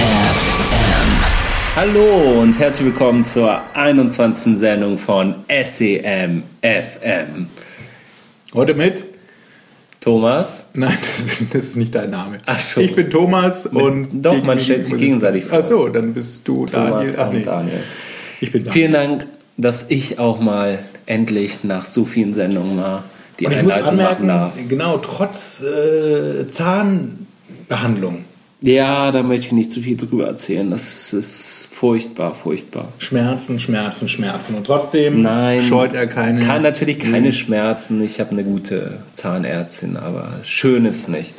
SEM. Hallo und herzlich willkommen zur 21. Sendung von SEM FM. Heute mit? Thomas? Nein, das ist nicht dein Name. Ach so. Ich bin Thomas und. doch, man stellt sich gegenseitig vor. Ach so, dann bist du Thomas Daniel. Ach, nee. Daniel. Ich bin Daniel. Vielen Dank, dass ich auch mal endlich nach so vielen Sendungen mal die Und ich muss Einleitung machen anmerken, darf. genau, trotz äh, Zahnbehandlung, Ja, da möchte ich nicht zu viel drüber erzählen. Das ist furchtbar, furchtbar. Schmerzen, Schmerzen, Schmerzen. Und trotzdem Nein. scheut er keine. Kann natürlich keine Schmerzen. Ich habe eine gute Zahnärztin, aber schön ist nicht.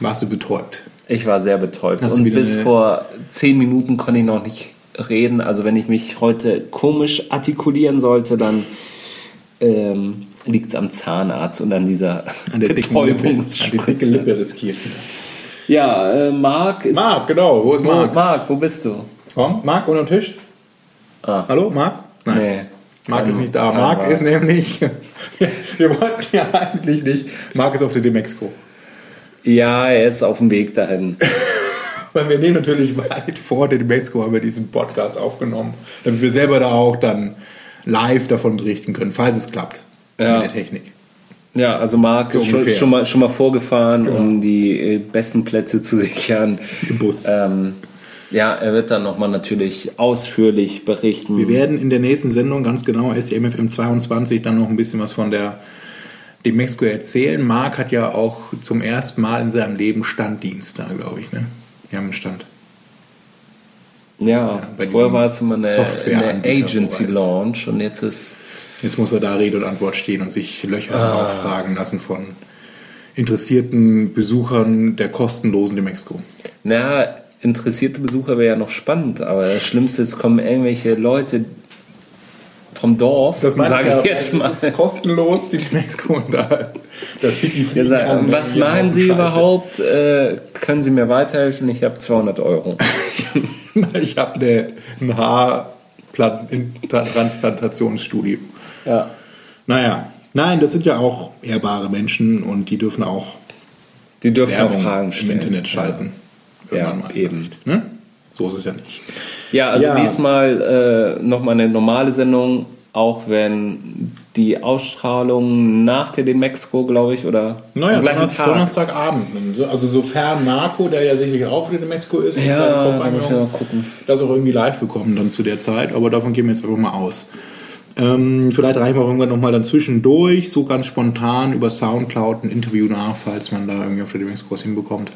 Warst du betäubt? Ich war sehr betäubt. Hast und bis eine- vor zehn Minuten konnte ich noch nicht reden. Also wenn ich mich heute komisch artikulieren sollte, dann ähm, liegt es am Zahnarzt und an dieser An der dicken Lippe. An die dicke. Lippe riskiert. Ja, äh, Marc ist... Marc, genau. Wo ist Marc? Marc, wo bist du? Komm, Marc unter den Tisch. Ah. Hallo, Marc? Nein. Nee. Marc ist nicht da. Marc. ist nämlich. Wir wollten ja eigentlich nicht. Marc ist auf der Demexco. Ja, er ist auf dem Weg dahin. Weil wir nehmen natürlich weit vor der Demexco haben wir diesen Podcast aufgenommen, damit wir selber da auch dann live davon berichten können, falls es klappt Ja. mit der Technik. Ja, also Marc So ist schon, schon, mal, schon mal vorgefahren, Genau. um die äh, besten Plätze zu sichern. Im Bus. Ähm, ja, er wird dann nochmal natürlich ausführlich berichten. Wir werden in der nächsten Sendung ganz genau SEMFM 22 dann noch ein bisschen was von der Demexco erzählen. Marc hat ja auch zum ersten Mal in seinem Leben Standdienst da, glaube ich. Ne? Wir haben einen Stand. ja, bei vorher war es immer eine, eine Softwareanbieter, Agency wo er ist. Launch und jetzt ist Jetzt muss er da Rede und Antwort stehen und sich Löcher Ah. auffragen lassen von interessierten Besuchern der kostenlosen Demexco. Na, interessierte Besucher wäre ja noch spannend, aber das Schlimmste ist, kommen irgendwelche Leute vom Dorf, sage ich jetzt mal. Das ist kostenlos, die Demexco. Und da, das sieht die Ja, Fliegen sag, an, was machen Sie Scheiße. überhaupt? Äh, können Sie mir weiterhelfen? Ich habe 200 Euro. Ich habe eine, ein Haartransplantationsstudie. Ja. Naja, nein, das sind ja auch ehrbare Menschen und die dürfen auch Die dürfen auch Werbung Fragen im stellen. Internet schalten. Ja, Irgendwann mal eben. Ne? So ist es ja nicht. Ja, also Ja. diesmal äh, nochmal eine normale Sendung, auch wenn die Ausstrahlung nach der Demexco, glaube ich, oder Naja, Donnerstag, Tag. Donnerstagabend. Also sofern Marco, der ja sicherlich auch wieder in Mexiko ist, Ja, muss mal gucken. das auch irgendwie live bekommen dann zu der Zeit. Aber davon gehen wir jetzt einfach mal aus. Ähm, vielleicht reichen wir auch irgendwann nochmal dann zwischendurch, so ganz spontan über Soundcloud ein Interview nach, falls man da irgendwie auf der was hinbekommt.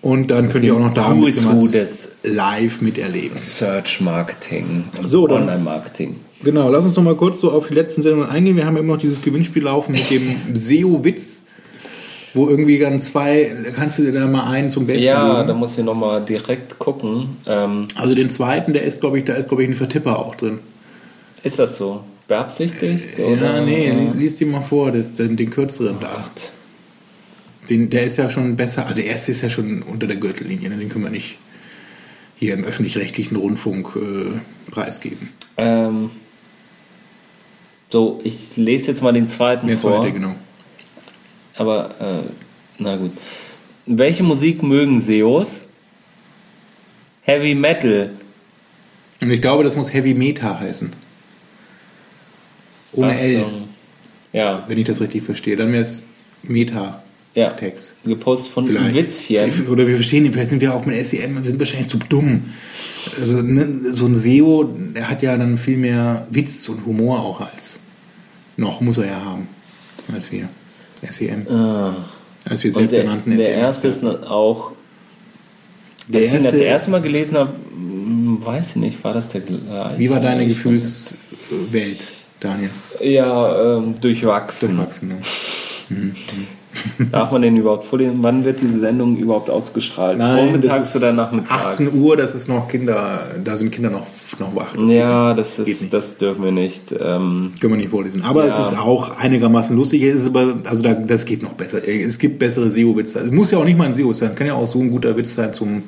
Und dann könnt ihr auch noch da ein bisschen was des- live miterleben. Search Marketing und So, dann- Online Marketing. Genau, lass uns noch mal kurz so auf die letzten Sendungen eingehen. Wir haben immer noch dieses Gewinnspiel laufen mit dem SEO-Witz, wo irgendwie dann zwei, kannst du dir da mal einen zum Besten Ja, da geben? muss ich nochmal direkt gucken. Ähm, Also den zweiten, der ist, glaube ich, da ist, glaube ich, ein Vertipper auch drin. Ist das so? Beabsichtigt? Oder? ja, nee, lies, dir mal vor, das, den, den kürzeren da. Den, der ist ja schon besser, also der erste ist ja schon unter der Gürtellinie, ne? den können wir nicht hier im öffentlich-rechtlichen Rundfunk äh, preisgeben. Ähm, so, ich lese jetzt mal den zweiten Der vor. zweite, genau. Aber, äh, na gut. Welche Musik mögen SEOs? Heavy Metal. Und ich glaube, das muss Heavy Meta heißen. Ohne Ach L. so. Ja, wenn ich das richtig verstehe. Dann wäre es Meta. ja. Text. Gepostet von Vielleicht. Witzchen. Oder wir verstehen ihn, vielleicht sind wir auch mit SEM und sind wahrscheinlich zu dumm. Also ne, so ein SEO, der hat ja dann viel mehr Witz und Humor auch als noch, muss er ja haben, als wir. SEM. Ah. Als wir selbst ernannten der SEM. erste ist auch, Der als ich ihn das erste- erste Mal gelesen habe, hm, weiß ich nicht, war das der gleiche? Wie war deine Gefühlswelt, Daniel? Ja, ähm, durchwachsen. Durchwachsen, ne? Darf man den überhaupt vorlesen? Wann wird diese Sendung überhaupt ausgestrahlt? Vormittags oder nachmittags? 18 Uhr, das ist noch Kinder, da sind Kinder noch, noch wach. Das Ja, das, ist, das dürfen wir nicht. Ähm, Können wir nicht vorlesen. Aber Ja. es ist auch einigermaßen lustig. Es ist aber, also da, das geht noch besser. Es gibt bessere SEO-Witze. Es muss ja auch nicht mal ein SEO sein. Kann ja auch so ein guter Witz sein zum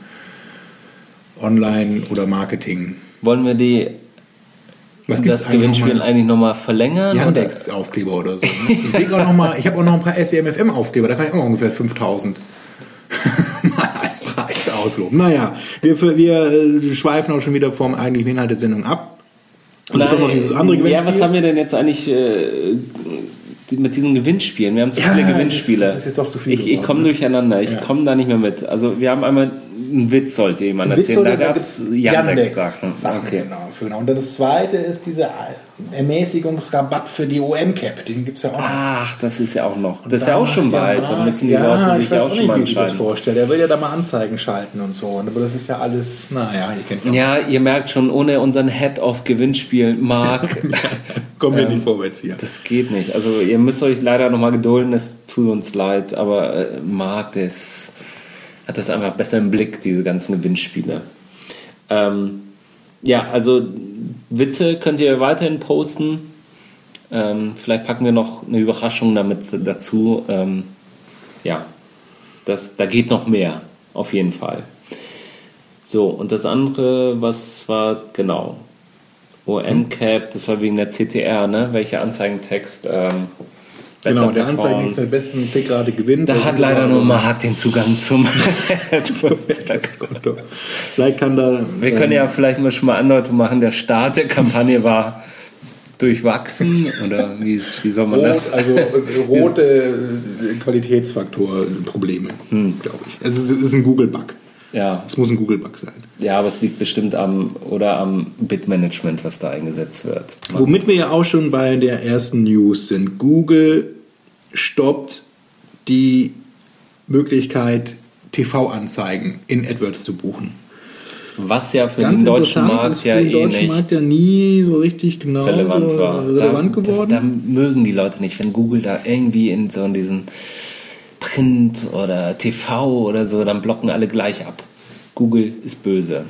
Online- oder Marketing. wollen wir die, Was das eigentlich Gewinnspiel noch eigentlich nochmal verlängern? Yandex-Aufkleber oder so. Ne? Ich, leg auch noch mal, ich habe auch noch ein paar SEMFM-Aufkleber. Da kann ich auch ungefähr 5000 mal als Preis ausloben. Naja, wir, wir äh, schweifen auch schon wieder vom eigentlichen Inhalt der Sendung ab. Gibt auch noch dieses andere ja, Gewinnspiel. was haben wir denn jetzt eigentlich äh, mit diesen Gewinnspielen? Wir haben zu Ja, viele ist- Gewinnspiele. es ist jetzt doch zu viel Ich, ich komme ne? durcheinander, ich Ja. komme da nicht mehr mit. Also wir haben einmal einen Witz, sollte jemand Witz erzählen. Da gab es Yandex-Sachen. Sachen, Okay. genau, genau. Und das zweite ist dieser Ermäßigungsrabatt für die OM-Cap. Den gibt es ja auch noch. Ach, das ist ja auch noch. Das ist ja auch schon bald. Da müssen die ja, Leute ich sich ja auch schon nicht, mal wie sich das entscheiden. vorstellt. Er will ja da mal Anzeigen schalten und so. Aber das ist ja alles, naja, ihr kennt ja. Ja, ihr merkt schon, ohne unseren Head of Gewinnspiel, Marc, Kommen wir nicht vorwärts hier. das geht nicht. Also ihr müsst euch leider nochmal gedulden, es tut uns leid, aber äh, Marc, der ist, hat das einfach besser im Blick, diese ganzen Gewinnspiele. Ähm, ja, also Witze könnt ihr weiterhin posten. Ähm, vielleicht packen wir noch eine Überraschung damit dazu. Ähm, ja, das, da geht noch mehr, auf jeden Fall. So, und das andere, was war, genau, OM-Cap, das war wegen der CTR, ne? Welcher Anzeigentext ähm, besser Genau, der Anzeigen der besten Klickrate gewinnt. Da hat leider nur Marc den Zugang zum. Vielleicht kann da. Wir können ja vielleicht mal schon mal Andeutung machen, der Start der Kampagne war durchwachsen oder wie, ist- wie soll man Rot, das? also äh, rote äh, Qualitätsfaktor-Probleme, Hm. glaube ich. Es ist, es ist ein Google-Bug. Ja, Es muss ein Google-Bug sein. ja, aber es liegt bestimmt am oder am Bitmanagement, was da eingesetzt wird. Womit wir ja auch schon bei der ersten News sind. Google stoppt die Möglichkeit, TV-Anzeigen in AdWords zu buchen. Was ja für Ganz den deutschen Markt ist ja für den eh nicht Markt ja nie so richtig genau relevant so war. relevant da, das, geworden. da mögen die Leute nicht, wenn Google da irgendwie in so diesen Print oder TV oder so, dann blocken alle gleich ab. Google ist böse,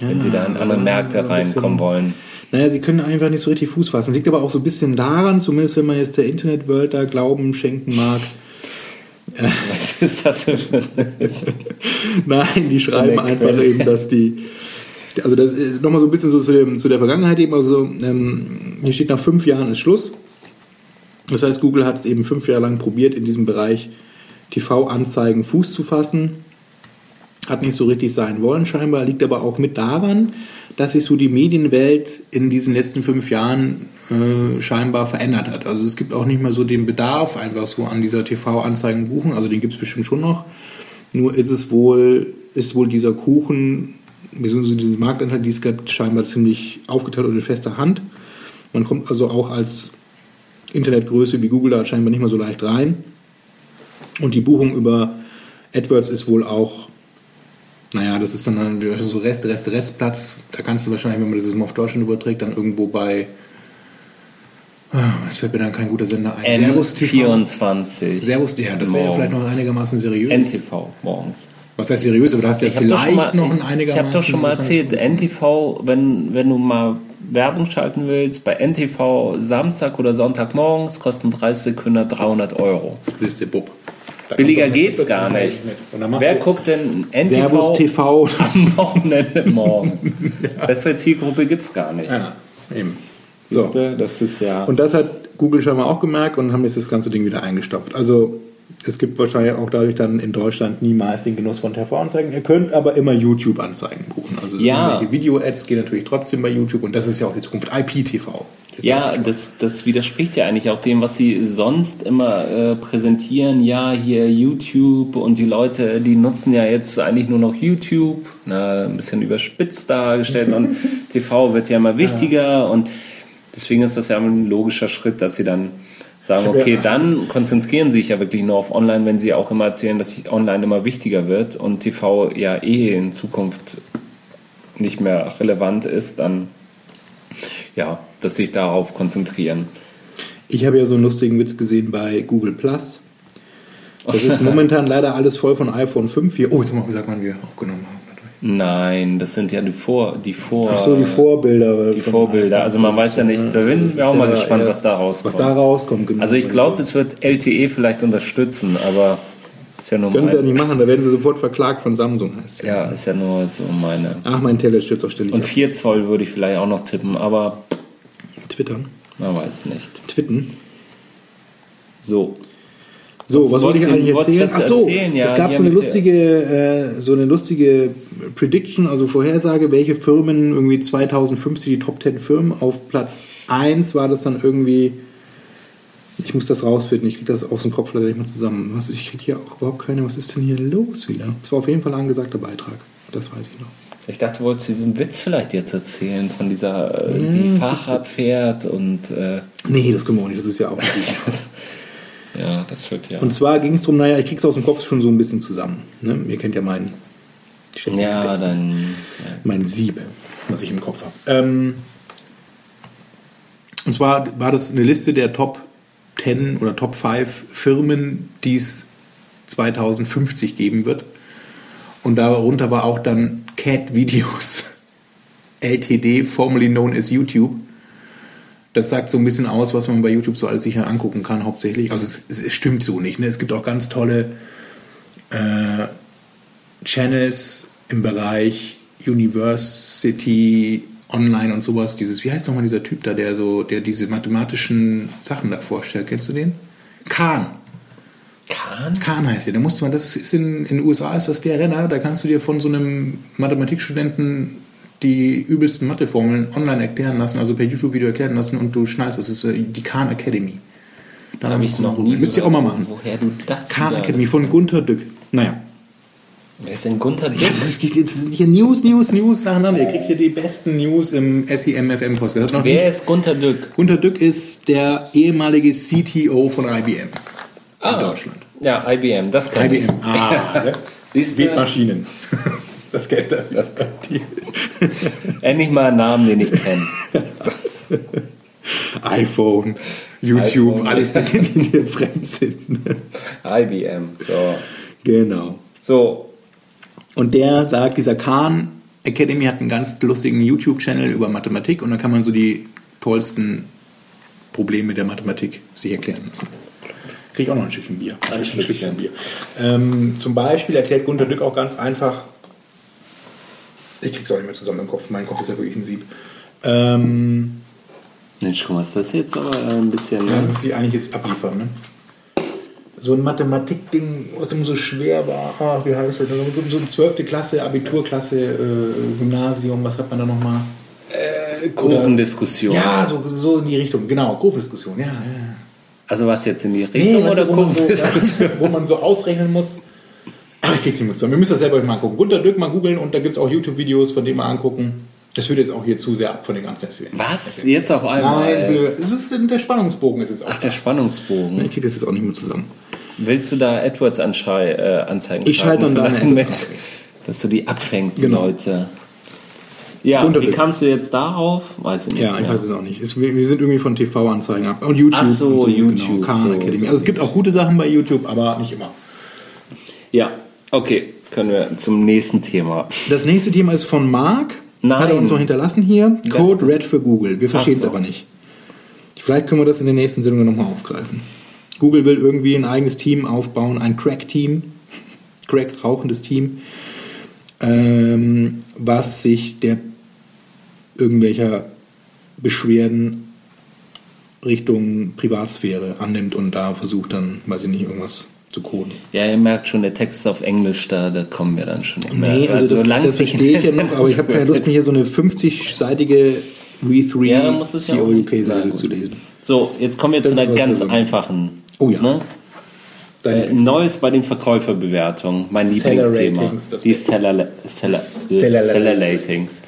wenn sie da in andere ja, Märkte reinkommen wollen. Naja, sie können einfach nicht so richtig Fuß fassen. Liegt aber auch so ein bisschen daran, zumindest wenn man jetzt der Internetworld da Glauben schenken mag. Was ist das denn für Nein, die schreiben einfach eben, dass die. Also das nochmal so ein bisschen so zu, dem, zu der Vergangenheit eben. Also ähm, hier steht nach fünf Jahren ist Schluss. Das heißt, Google hat es eben fünf Jahre lang probiert, in diesem Bereich TV-Anzeigen Fuß zu fassen. Hat nicht so richtig sein wollen, scheinbar. Liegt aber auch mit daran, dass sich so die Medienwelt in diesen letzten fünf Jahren äh, scheinbar verändert hat. Also es gibt auch nicht mehr so den Bedarf einfach so an dieser TV-Anzeigen-Buchen. Also den gibt es bestimmt schon noch. Nur ist es wohl, ist wohl dieser Kuchen, beziehungsweise diese Marktanteil, die es gibt, scheinbar ziemlich aufgeteilt und in fester Hand. Man kommt also auch als Internetgröße wie Google da scheinbar nicht mehr so leicht rein. Und die Buchung über AdWords ist wohl auch, naja, das ist dann so Rest, Rest, Restplatz. Da kannst du wahrscheinlich, wenn man das mal auf Deutschland überträgt, dann irgendwo bei, ah, es fällt mir dann kein guter Sender ein. Servus TV. N24. Servus, ja, das wäre ja vielleicht noch einigermaßen seriös. NTV morgens. Was heißt seriös? Aber da hast du ja Ich habe vielleicht mal- noch ein ich, ich einigermaßen... hab doch schon mal erzählt, NTV, wenn, wenn du mal Werbung schalten willst, bei NTV Samstag oder Sonntag morgens kosten 30 Sekunden 300 Euro. Siehst du, Bub. Da Billiger geht's gar nicht. Wer guckt denn Servus NTV TV. am Wochenende morgens? Bessere Zielgruppe gibt's gar nicht. Ja, eben. So. Das ist ja. Und das hat Google scheinbar auch gemerkt und haben jetzt das ganze Ding wieder eingestopft. Also es gibt wahrscheinlich auch dadurch dann in Deutschland niemals den Genuss von TV-Anzeigen. Ihr könnt aber immer YouTube-Anzeigen buchen. Also Ja. irgendwelche Video-Ads gehen natürlich trotzdem bei YouTube und das ist ja auch die Zukunft. IPTV. Ja, das, das widerspricht ja eigentlich auch dem, was sie sonst immer äh, präsentieren. Ja, hier YouTube und die Leute, die nutzen ja jetzt eigentlich nur noch YouTube, na, ein bisschen überspitzt dargestellt und TV wird ja immer wichtiger und deswegen ist das ja ein logischer Schritt, dass sie dann sagen, ja- okay, dann konzentrieren sie sich ja wirklich nur auf Online, wenn sie auch immer erzählen, dass Online immer wichtiger wird und TV ja eh in Zukunft nicht mehr relevant ist, dann ja, dass sie sich darauf konzentrieren. Ich habe ja so einen lustigen Witz gesehen bei Google Plus. Das ist momentan leider alles voll von iPhone 5 hier. Oh, jetzt haben wir gesagt, wann wir aufgenommen haben. Nein, das sind ja die Vor, die Vor, Ach so, die Vorbilder. die Vorbilder. Also man 5. weiß ja nicht, da bin ich auch mal ja gespannt, was da rauskommt. Was da rauskommt, genau. Also ich glaube, es wird LTE vielleicht unterstützen, aber ist ja nur Können sie ja nicht machen, da werden sie sofort verklagt von Samsung, heißt es. ja, ist ja nur so meine. Ach, mein Teller stürzt auch ständig Und ab. 4 Zoll würde ich vielleicht auch noch tippen, aber Twittern. man weiß nicht. Twitten. So. So, Was was, wollte ich eigentlich erzählen? Ach so, erzählen? Ja, es gab so eine lustige, äh, so eine lustige Prediction, also Vorhersage, welche Firmen irgendwie 2050 die Top 10 Firmen auf Platz 1 war das dann irgendwie. Ich muss das rausfinden, ich kriege das aus dem Kopf leider nicht mehr zusammen. Was, ich kriege hier auch überhaupt keine, was ist denn hier los wieder? Das war auf jeden Fall ein angesagter Beitrag. Das weiß ich noch. Ich dachte, du wolltest diesen Witz vielleicht jetzt erzählen von dieser, äh, die ist Fahrrad fährt und äh, Nee, das können wir auch nicht, das ist ja auch nicht. ja, das wird ja. Und zwar ging es darum, naja, ich krieg's aus dem Kopf schon so ein bisschen zusammen. Ne? Ihr kennt ja meinen. ja, dann. mein Sieb, was ich im Kopf habe. Ähm, und zwar war das eine Liste der Top 10 oder Top 5 Firmen, die es 2050 geben wird. Und darunter war auch dann Cat Videos LTD, formerly known as YouTube. Das sagt so ein bisschen aus, was man bei YouTube so alles sicher angucken kann, hauptsächlich. Also es, es stimmt so nicht. Ne? Es gibt auch ganz tolle äh, Channels im Bereich University Online und sowas. Dieses, wie heißt nochmal dieser Typ da, der so, der diese mathematischen Sachen da vorstellt? Kennst du den? Kahn. Kahn? Kahn heißt der. Da musst du mal, das ist in, in den USA ist das der Renner. Da kannst du dir von so einem Mathematikstudenten die übelsten Matheformeln online erklären lassen, also per YouTube-Video erklären lassen und du schnallst, das ist äh, die Khan Academy. Da Hab ich noch nie Müsst ihr auch mal machen. Woher du das Khan wieder- Academy von Gunther Dück. Naja. Wer ist denn Gunther Ja, das ist, jetzt sind hier News, News, News nacheinander. Ihr kriegt hier die besten News im SEM-FM noch Wer nichts- ist Gunther Dück? Gunther Dück ist der ehemalige CTO von IBM in Deutschland. Ja, IBM, das kann IBM. Ah, ne? Siehst du? Beatmaschinen. Das kennt er. Das kennt die. Endlich mal einen Namen, den ich kenne. iPhone, YouTube, iPhone. alles Dinge, die dir fremd sind. ne? IBM, so. Genau. So, Und der sagt, dieser Khan Academy hat einen ganz lustigen YouTube-Channel über Mathematik und da kann man so die tollsten Probleme der Mathematik sich erklären lassen. Krieg ich auch noch ein Stückchen Bier. Ein Stückchen Bier. Ähm, zum Beispiel erklärt Gunter Dück auch ganz einfach, ich krieg's auch nicht mehr zusammen im Kopf, mein Kopf ist ja wirklich ein Sieb. Ähm, Mensch, guck mal, ist das jetzt aber äh, ein bisschen. ja, Ne? muss ich einiges abliefern, ne? So ein Mathematikding, was immer so schwer war, ah, wie heißt das? So eine 12. Klasse, Abiturklasse, äh, Gymnasium, was hat man da nochmal? Äh, Kurvendiskussion. Ja, so, so in die Richtung, genau, Kurvendiskussion, ja, ja. Also was jetzt in die Nee, Richtung weißt oder wo, man so, wo man so ausrechnen muss. Ach, ich krieg's nicht mehr zusammen. Wir müssen das selber mal angucken. Gunter Dück mal googeln und da gibt's auch YouTube-Videos, von denen mal angucken. Das wird jetzt auch hier zu sehr ab von den ganzen SWN. Was? Jetzt auf einmal? Nein, es ist der Spannungsbogen, ist es auch. Ach, der Spannungsbogen. ich krieg das jetzt auch nicht mehr zusammen. Willst du da AdWords-Anzeigen äh, Anzeigen Ich schalte dann für da deinen eine Netz, dass du die abfängst, die Genau. Leute? Ja, Gunter wie kamst du jetzt darauf? Weiß ich nicht. Ja, ich weiß es auch nicht. Es, wir wir sind irgendwie von TV-Anzeigen ab. Und YouTube. Ach so, und YouTube, Genau, Khan so, Academy. so. Also es gibt auch gute Sachen bei YouTube, aber nicht immer. Ja, okay, können wir zum nächsten Thema. Das nächste Thema ist von Marc. Nein. Hat er uns noch hinterlassen hier. Das- Code Red für Google. Wir verstehen es so. aber nicht. Vielleicht können wir das in den nächsten Sendungen nochmal aufgreifen. Google will irgendwie ein eigenes Team aufbauen, ein Crack-Team. Crack, rauchendes Team. Ähm, was sich der irgendwelcher Beschwerden Richtung Privatsphäre annimmt und da versucht dann, weiß ich nicht, irgendwas zu coden. Ja, ihr merkt schon, der Text ist auf Englisch, da, da kommen wir dann schon nicht mehr. Nee, also, das, solange das nicht verstehe ich ja noch, aber ich habe keine Lust, mir hier so eine 50-seitige We3 Ja, ja UK-Seite zu lesen. So, jetzt kommen wir zu Das ist einer ganz einfachen. Oh ja. Ne? Äh, Neues bei den Verkäuferbewertungen, mein Seller Lieblingsthema. Ratings, das Die Beste. Seller, Seller, Seller- Seller Ratings.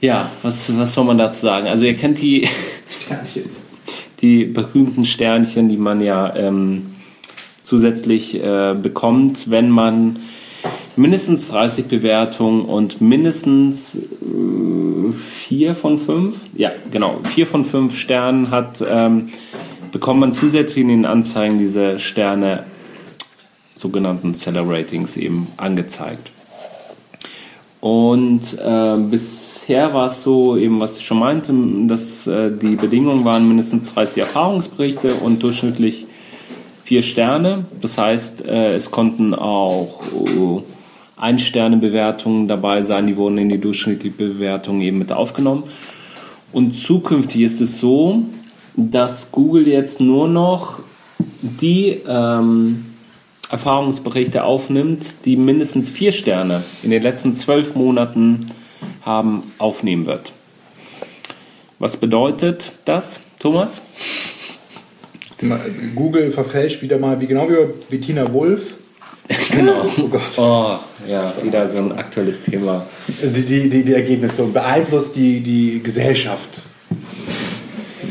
Ja, was, was soll man dazu sagen? Also ihr kennt die, die berühmten Sternchen, die man ja ähm, zusätzlich äh, bekommt, wenn man mindestens 30 Bewertungen und mindestens äh, vier von fünf, ja genau, vier von fünf Sternen hat, ähm, bekommt man zusätzlich in den Anzeigen diese Sterne sogenannten Seller Ratings eben angezeigt. Und äh, bisher war es so, eben was ich schon meinte, dass äh, die Bedingungen waren mindestens 30 Erfahrungsberichte und durchschnittlich vier Sterne. Das heißt, äh, es konnten auch uh, Ein-Sterne-Bewertungen dabei sein, die wurden in die durchschnittliche Bewertung eben mit aufgenommen. Und zukünftig ist es so, dass Google jetzt nur noch die ähm, Erfahrungsberichte aufnimmt, die mindestens vier Sterne in den letzten zwölf Monaten haben, aufnehmen wird. Was bedeutet das, Thomas? Google verfälscht wieder mal, wie genau wie Bettina Wolf. genau. Oh Gott. Oh, ja, wieder so ein aktuelles Thema. Die, die, die, die Ergebnisse und beeinflusst die, die Gesellschaft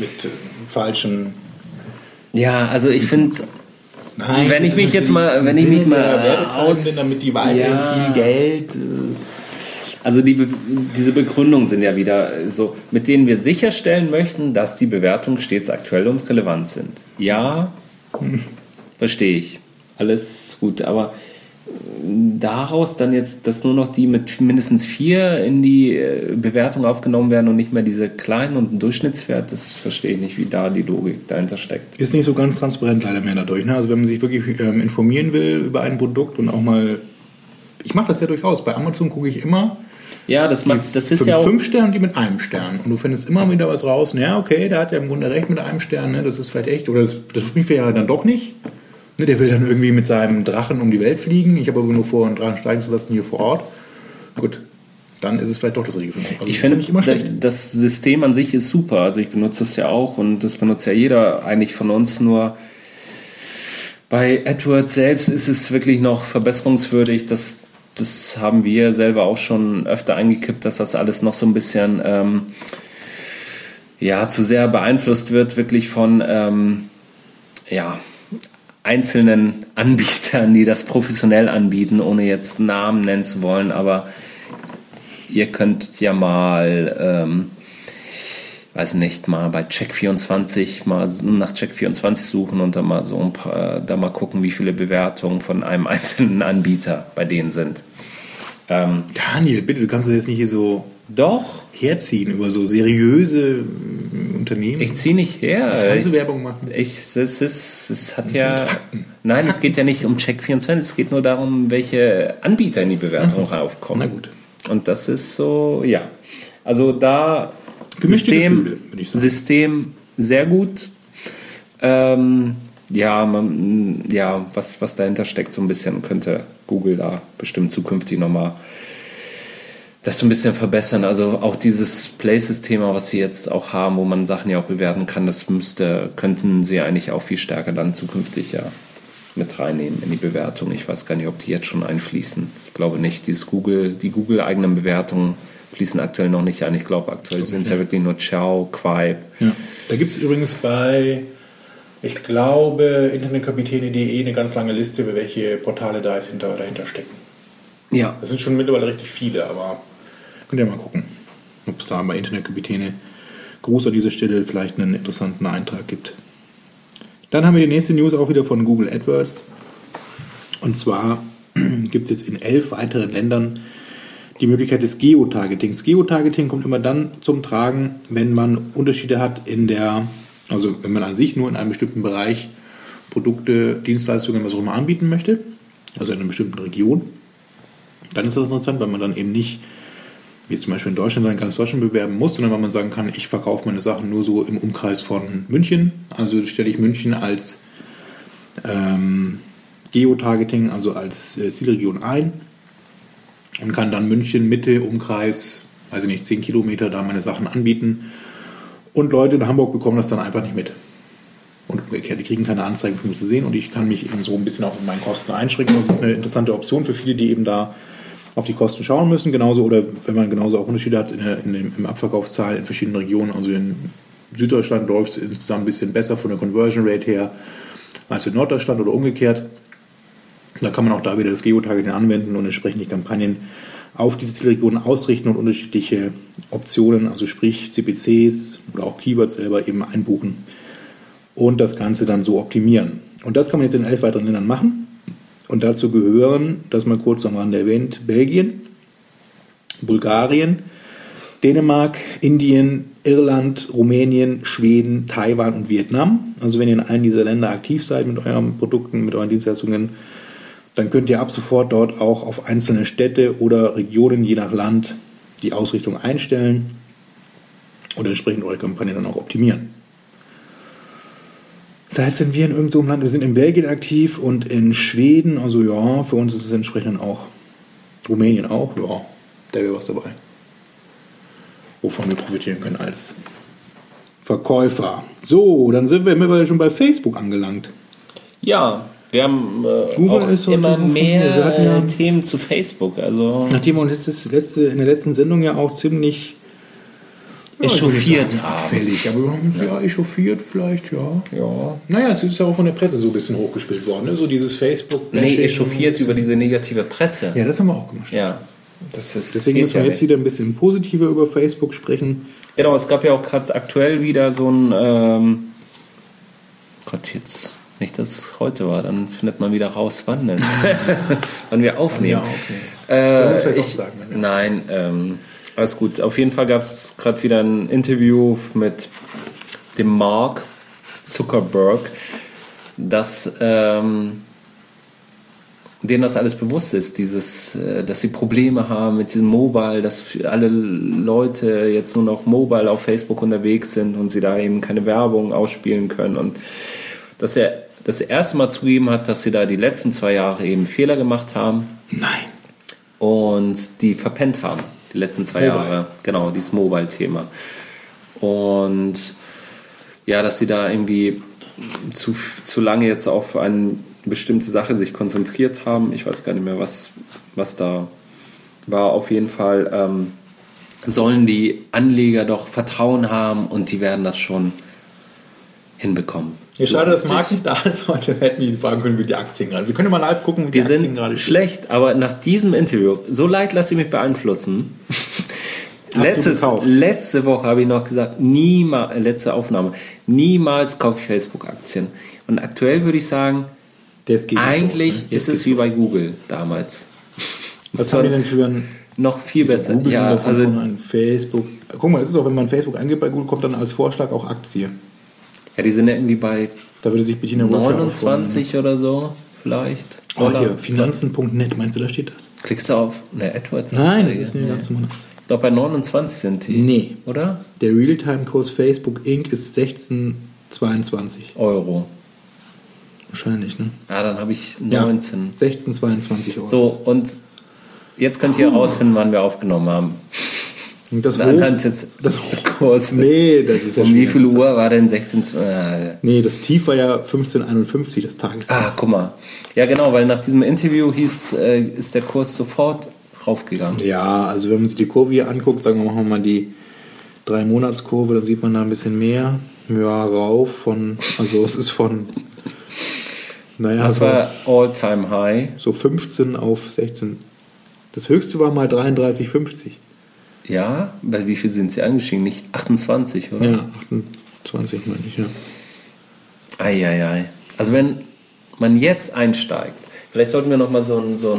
mit falschen. Ja, also ich finde, Nein, wenn ich mich jetzt mal, wenn ich mich mal aus, damit die weiterhin ja, viel Geld. Äh, also die, diese Begründungen sind ja wieder so, mit denen wir sicherstellen möchten, dass die Bewertungen stets aktuell und relevant sind. Ja, verstehe ich. Alles gut, aber daraus dann jetzt, dass nur noch die mit mindestens vier in die äh, Bewertung aufgenommen werden und nicht mehr diese kleinen und einen Durchschnittswert, das verstehe ich nicht, wie da die Logik dahinter steckt. Ist nicht so ganz transparent leider mehr dadurch. Ne? Also wenn man sich wirklich ähm, informieren will über ein Produkt und auch mal, ich mache das ja durchaus, bei Amazon gucke ich immer, ja, das macht, das ist fünf, ja auch. Fünf Sterne, die mit einem Stern. Und du findest immer wieder was raus. Ja, okay, der hat ja im Grunde recht mit einem Stern. Ne? Das ist vielleicht echt. Oder das, das bringt ja dann doch nicht. Ne, der will dann irgendwie mit seinem Drachen um die Welt fliegen. Ich habe aber nur vor, einen Drachen steigen zu lassen hier vor Ort. Gut, dann ist es vielleicht doch das Richtige für mich. Also ich finde, ja das System an sich ist super. Also ich benutze es ja auch und das benutzt ja jeder eigentlich von uns. Nur bei AdWords selbst ist es wirklich noch verbesserungswürdig. Das, das haben wir selber auch schon öfter eingekippt, dass das alles noch so ein bisschen ähm, ja, zu sehr beeinflusst wird, wirklich von ähm, ja, einzelnen Anbietern, die das professionell anbieten, ohne jetzt Namen nennen zu wollen, aber ihr könnt ja mal, ähm, weiß nicht, mal bei Check24 mal nach Check24 suchen und dann mal so ein paar, da mal gucken, wie viele Bewertungen von einem einzelnen Anbieter bei denen sind. Ähm, Daniel, bitte, du kannst das jetzt nicht hier so doch herziehen über so seriöse Unternehmen. Ich ziehe nicht her. Fernsehwerbung machen. Ich, es, ist, es hat das ja. Fakten. Nein, Fakten. es geht ja nicht um Check24, es geht nur darum, welche Anbieter in die Bewertung so. aufkommen. Na gut. Und das ist so, ja. Also da Gemischte System, Gefühle, System sehr gut. Ähm, ja, man, ja was, was dahinter steckt, so ein bisschen könnte Google da bestimmt zukünftig nochmal das so ein bisschen verbessern. Also auch dieses Places-Thema, was sie jetzt auch haben, wo man Sachen ja auch bewerten kann, das müsste, könnten sie eigentlich auch viel stärker dann zukünftig ja mit reinnehmen in die Bewertung. Ich weiß gar nicht, ob die jetzt schon einfließen. Ich glaube nicht. Dieses Google, die Google-eigenen Bewertungen fließen aktuell noch nicht ein. Ich glaube, aktuell sind es ja. ja wirklich nur Ciao, Quipe. Ja. Da gibt es übrigens bei, ich glaube, internetkapitäne.de eine ganz lange Liste, über welche Portale da jetzt hinter, dahinter stecken. Ja. Das sind schon mittlerweile richtig viele, aber könnt ihr mal gucken, ob es da bei Internetkapitäne groß an dieser Stelle vielleicht einen interessanten Eintrag gibt. Dann haben wir die nächste News auch wieder von Google AdWords. Und zwar gibt es jetzt in elf weiteren Ländern die Möglichkeit des Geotargetings. Geotargeting kommt immer dann zum Tragen, wenn man Unterschiede hat in der, also wenn man an sich nur in einem bestimmten Bereich Produkte, Dienstleistungen, was auch immer anbieten möchte, also in einer bestimmten Region. Dann ist das interessant, weil man dann eben nicht, wie zum Beispiel in Deutschland, dann ganz Deutschland bewerben muss, sondern weil man sagen kann, ich verkaufe meine Sachen nur so im Umkreis von München. Also stelle ich München als ähm, Geotargeting, also als äh, Zielregion ein und kann dann München Mitte, Umkreis, also nicht 10 Kilometer, da meine Sachen anbieten. Und Leute in Hamburg bekommen das dann einfach nicht mit. Und umgekehrt, die kriegen keine Anzeigen für mich zu sehen und ich kann mich eben so ein bisschen auch in meinen Kosten einschränken. Das ist eine interessante Option für viele, die eben da auf die Kosten schauen müssen. Genauso, oder wenn man genauso auch Unterschiede hat in in im Abverkaufszahl in verschiedenen Regionen. Also in Süddeutschland läuft es insgesamt ein bisschen besser von der Conversion Rate her als in Norddeutschland oder umgekehrt. Da kann man auch da wieder das Geotargeting anwenden und entsprechend die Kampagnen auf diese Zielregionen ausrichten und unterschiedliche Optionen, also sprich CPCs oder auch Keywords selber eben einbuchen und das Ganze dann so optimieren. Und das kann man jetzt in elf weiteren Ländern machen. Und dazu gehören, das mal kurz am Rande erwähnt, Belgien, Bulgarien, Dänemark, Indien, Irland, Rumänien, Schweden, Taiwan und Vietnam. Also wenn ihr in einem dieser Länder aktiv seid mit euren Produkten, mit euren Dienstleistungen, dann könnt ihr ab sofort dort auch auf einzelne Städte oder Regionen, je nach Land, die Ausrichtung einstellen und entsprechend eure Kampagne dann auch optimieren. Seit sind wir in irgendeinem Land, wir sind in Belgien aktiv und in Schweden, also ja, für uns ist es entsprechend auch, Rumänien auch, ja, da wäre was dabei. Wovon wir profitieren können als Verkäufer. So, dann sind wir mittlerweile schon bei Facebook angelangt. Ja, wir haben äh, auch immer mehr ja- Themen zu Facebook. Also Nachdem wir uns letztes, letzte, in der letzten Sendung ja auch ziemlich Echauffiert ich will nicht sagen, haben. Abfällig, aber wir haben uns ja echauffiert vielleicht, ja. ja. Naja, es ist ja auch von der Presse so ein bisschen hochgespielt worden, ne? so dieses facebook Nee, echauffiert über diese negative Presse. Ja, das haben wir auch gemacht. Ja. Das ist, Deswegen müssen wir ja jetzt nicht. wieder ein bisschen positiver über Facebook sprechen. Genau, es gab ja auch gerade aktuell wieder so ein. Ähm, Gott, jetzt nicht, dass es heute war, dann findet man wieder raus, wann es. wann wir aufnehmen. Wann wir aufnehmen. Äh, ich, auch sagen, wir- Nein, ähm, alles gut. Auf jeden Fall gab es gerade wieder ein Interview mit dem Mark Zuckerberg, dass. Ähm, denen das alles bewusst ist, dieses, äh, dass sie Probleme haben mit diesem Mobile, dass alle Leute jetzt nur noch mobile auf Facebook unterwegs sind und sie da eben keine Werbung ausspielen können und dass er das erste Mal zugegeben hat, dass sie da die letzten zwei Jahre eben Fehler gemacht haben Nein. und die verpennt haben, die letzten zwei Mobile. Jahre. Genau, dieses Mobile-Thema. Und ja, dass sie da irgendwie zu, zu lange jetzt auf eine bestimmte Sache sich konzentriert haben. Ich weiß gar nicht mehr, was, was da war. Auf jeden Fall ähm, sollen die Anleger doch Vertrauen haben und die werden das schon hinbekommen. Ja, schade, dass Marc nicht da ist heute. Hätten wir ihn fragen können, wie die Aktien gerade. Wir können mal live gucken, wie die Wir Aktien sind gerade schlecht, aber nach diesem Interview, so leid lasse ich mich beeinflussen. Letztes, letzte Woche habe ich noch gesagt, niemals, letzte Aufnahme, niemals kaufe ich Facebook-Aktien. Und aktuell würde ich sagen, eigentlich los, ne? Ist es wie bei. Google damals. Was haben die denn für ein Noch viel besser. Google Ja, also Facebook? Guck mal, es ist auch, wenn man Facebook eingibt bei Google, kommt dann als Vorschlag auch Aktie. Ja, die sind ja irgendwie bei Da würde sich Bettina Wolf ja auch freuen. 29 oder so vielleicht. Oh, Oder? hier, finanzen.net, meinst du, da steht das? Klickst du auf eine AdWords? Nein, das ist eine Nee. ganz normale. Ich glaube bei 29 sind die. Nee. Oder? Der Realtime-Kurs Facebook Inc. ist 1622. Euro. Wahrscheinlich, ne? Ah, dann habe ich Ja. 19. 1622 Euro. So, und jetzt könnt ihr herausfinden, wann wir aufgenommen haben. Und das Anhand Hoch, des das Kurses. Nee, das ist ja Um wie viel Uhr war denn 16? Äh, Nee, das Tief war ja 1551, das Tages. ah, guck mal. Ja, genau, weil nach diesem Interview hieß, äh, ist der Kurs sofort raufgegangen. Ja, also wenn man sich die Kurve hier anguckt, sagen wir machen wir mal die drei Monatskurve, dann sieht man da ein bisschen mehr. Ja, rauf von, also es ist von, naja, Das so, war All-Time High. so 15 auf 16. Das höchste war mal 33,50. Ja, bei wie viel sind sie eingestiegen? Nicht 28, oder? Ja, 28 meine ich, ja. Eieiei. Also wenn man jetzt einsteigt, vielleicht sollten wir nochmal so einen so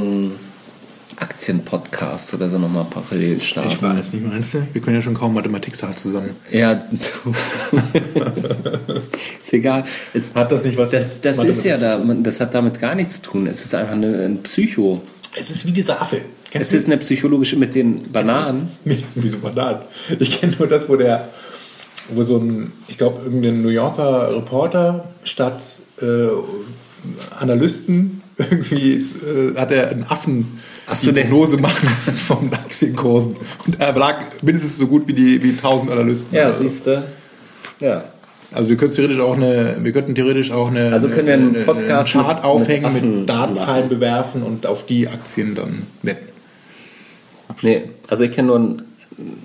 Aktienpodcast oder so nochmal parallel starten. Ich weiß nicht, meinst du? Wir können ja schon kaum Mathematik sagen zusammen. Ja, du. ist egal. Es, Hat das nicht was das, das ist ja da, das hat damit gar nichts zu tun. Es ist einfach eine, ein Psycho. Es ist wie dieser Affe. Es ist eine psychologische mit den Bananen. Nee, wieso Bananen? Ich kenne nur das, wo der, wo so ein, ich glaube, irgendein New Yorker Reporter statt äh, Analysten irgendwie äh, hat er einen Affen Ach so, die Prognose machen lassen von Aktienkursen. Und er lag mindestens so gut wie die wie 1000 Analysten. Ja, Also- siehst du. Ja. Also wir könnten theoretisch auch eine, wir könnten theoretisch auch eine, Also können wir einen eine- Podcast einen Chart mit- aufhängen, mit mit, machen. bewerfen und auf die Aktien dann wetten. Nee, also ich kenne nur ein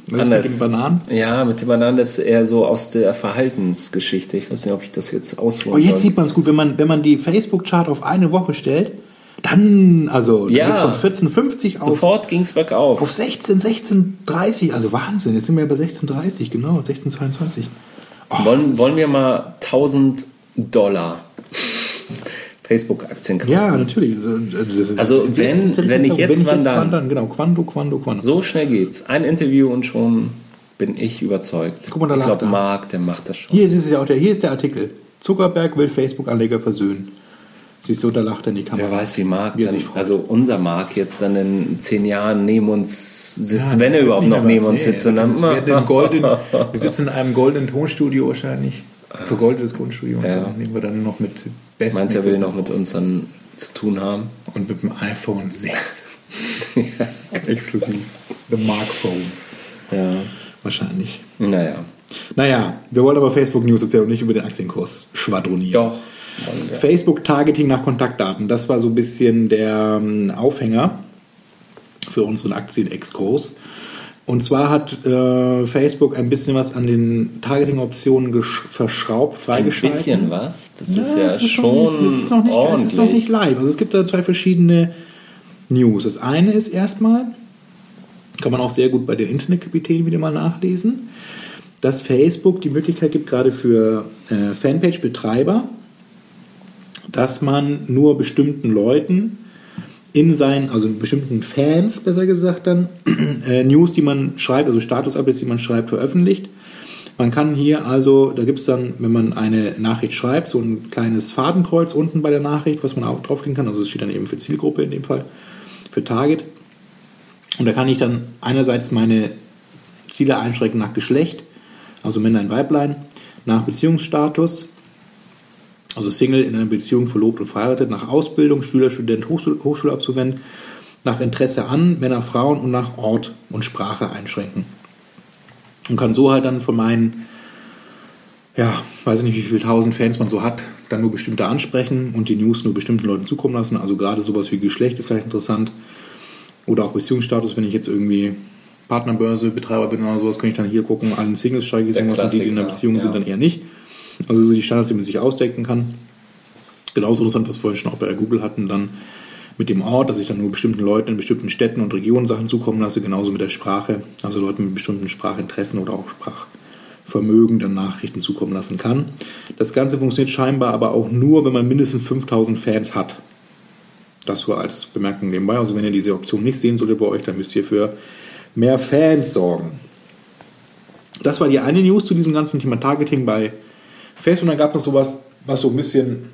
Was ist mit den Bananen? Ja, mit den Bananen das ist eher so aus der Verhaltensgeschichte. Ich weiß nicht, ob ich das jetzt ausholen Oh, jetzt sieht man es gut, wenn man, wenn man die Facebook-Chart auf eine Woche stellt, dann, also, dann Ja. von 14,50 auf, Sofort ging es bergauf. auf 16, 16,30, also Wahnsinn, jetzt sind wir bei 16,30, genau, 16,22. Oh, Wollen, wollen wir mal 1000 Dollar Facebook-Aktien kaufen. Ja, natürlich. Also wenn- der wenn ich jetzt wandern- wandern, genau, Quando, Quando, Quando. So schnell geht's. Ein Interview und schon bin ich überzeugt. Guck mal, da ich glaube. Marc, der macht das schon. Hier ist es ja auch der, hier ist der Artikel. Zuckerberg will Facebook-Anleger versöhnen. Siehst du, da lacht er in die Kamera. Wer weiß, wie Marc Wie dann, also unser Marc jetzt dann in zehn Jahren neben uns sitzt, Ja, wenn er überhaupt noch neben uns sitzt. Und dann, wir sitzen in einem goldenen Tonstudio wahrscheinlich. Vergoldetes. Und Ja. dann nehmen wir dann noch mit besten meinst er will noch mit uns dann zu tun haben? Und mit dem iPhone 6. Exklusiv. The Mark Phone. Ja. Wahrscheinlich. Naja. Naja, wir wollen aber Facebook News erzählen und nicht über den Aktienkurs schwadronieren. Doch. Facebook-Targeting nach Kontaktdaten, das war so ein bisschen der ähm, Aufhänger für unseren Aktien-Exkurs. Und zwar hat äh, Facebook ein bisschen was an den Targeting-Optionen verschraubt, Ein freigeschaltet. bisschen was. Das ist ja es ist schon nicht, es ist noch nicht, ordentlich. Es ist noch nicht live. Also es gibt da zwei verschiedene News. Das eine ist erstmal, kann man auch sehr gut bei den Internetkapitänen wieder mal nachlesen, dass Facebook die Möglichkeit gibt, gerade für äh, Fanpage-Betreiber, dass man nur bestimmten Leuten in seinen, also bestimmten Fans, besser gesagt dann, äh, News, die man schreibt, also Status-Updates, die man schreibt, veröffentlicht. Man kann hier also, da gibt es dann, wenn man eine Nachricht schreibt, so ein kleines Fadenkreuz unten bei der Nachricht, was man auch draufklicken kann. Also es steht dann eben für Zielgruppe in dem Fall, für Target. Und da kann ich dann einerseits meine Ziele einschränken nach Geschlecht, also Männlein, Weiblein, nach Beziehungsstatus, also Single in einer Beziehung, verlobt und verheiratet, nach Ausbildung, Schüler, Student, Hochschul Hochschulabsolvent, nach Interesse an Männer, Frauen und nach Ort und Sprache einschränken. Und kann so halt dann von meinen, ja, weiß ich nicht, wie viele tausend Fans man so hat, dann nur bestimmte ansprechen und die News nur bestimmten Leuten zukommen lassen. Also gerade sowas wie Geschlecht ist vielleicht interessant. Oder auch Beziehungsstatus, wenn ich jetzt irgendwie Partnerbörse, Betreiber bin oder sowas, kann ich dann hier gucken, allen Singles steige ich irgendwas und die, die in einer Beziehung sind, ja. dann eher nicht. Also so die Standards, die man sich ausdenken kann. Genauso interessant, was wir vorhin schon auch bei Google hatten, dann mit dem Ort, dass ich dann nur bestimmten Leuten in bestimmten Städten und Regionen Sachen zukommen lasse, genauso mit der Sprache, also Leuten mit bestimmten Sprachinteressen oder auch Sprachvermögen dann Nachrichten zukommen lassen kann. Das Ganze funktioniert scheinbar aber auch nur, wenn man mindestens 5000 Fans hat. Das war als Bemerkung nebenbei. Also wenn ihr diese Option nicht sehen solltet bei euch, dann müsst ihr für mehr Fans sorgen. Das war die eine News zu diesem ganzen Thema Targeting bei Facebook. Und dann gab es sowas, was so ein bisschen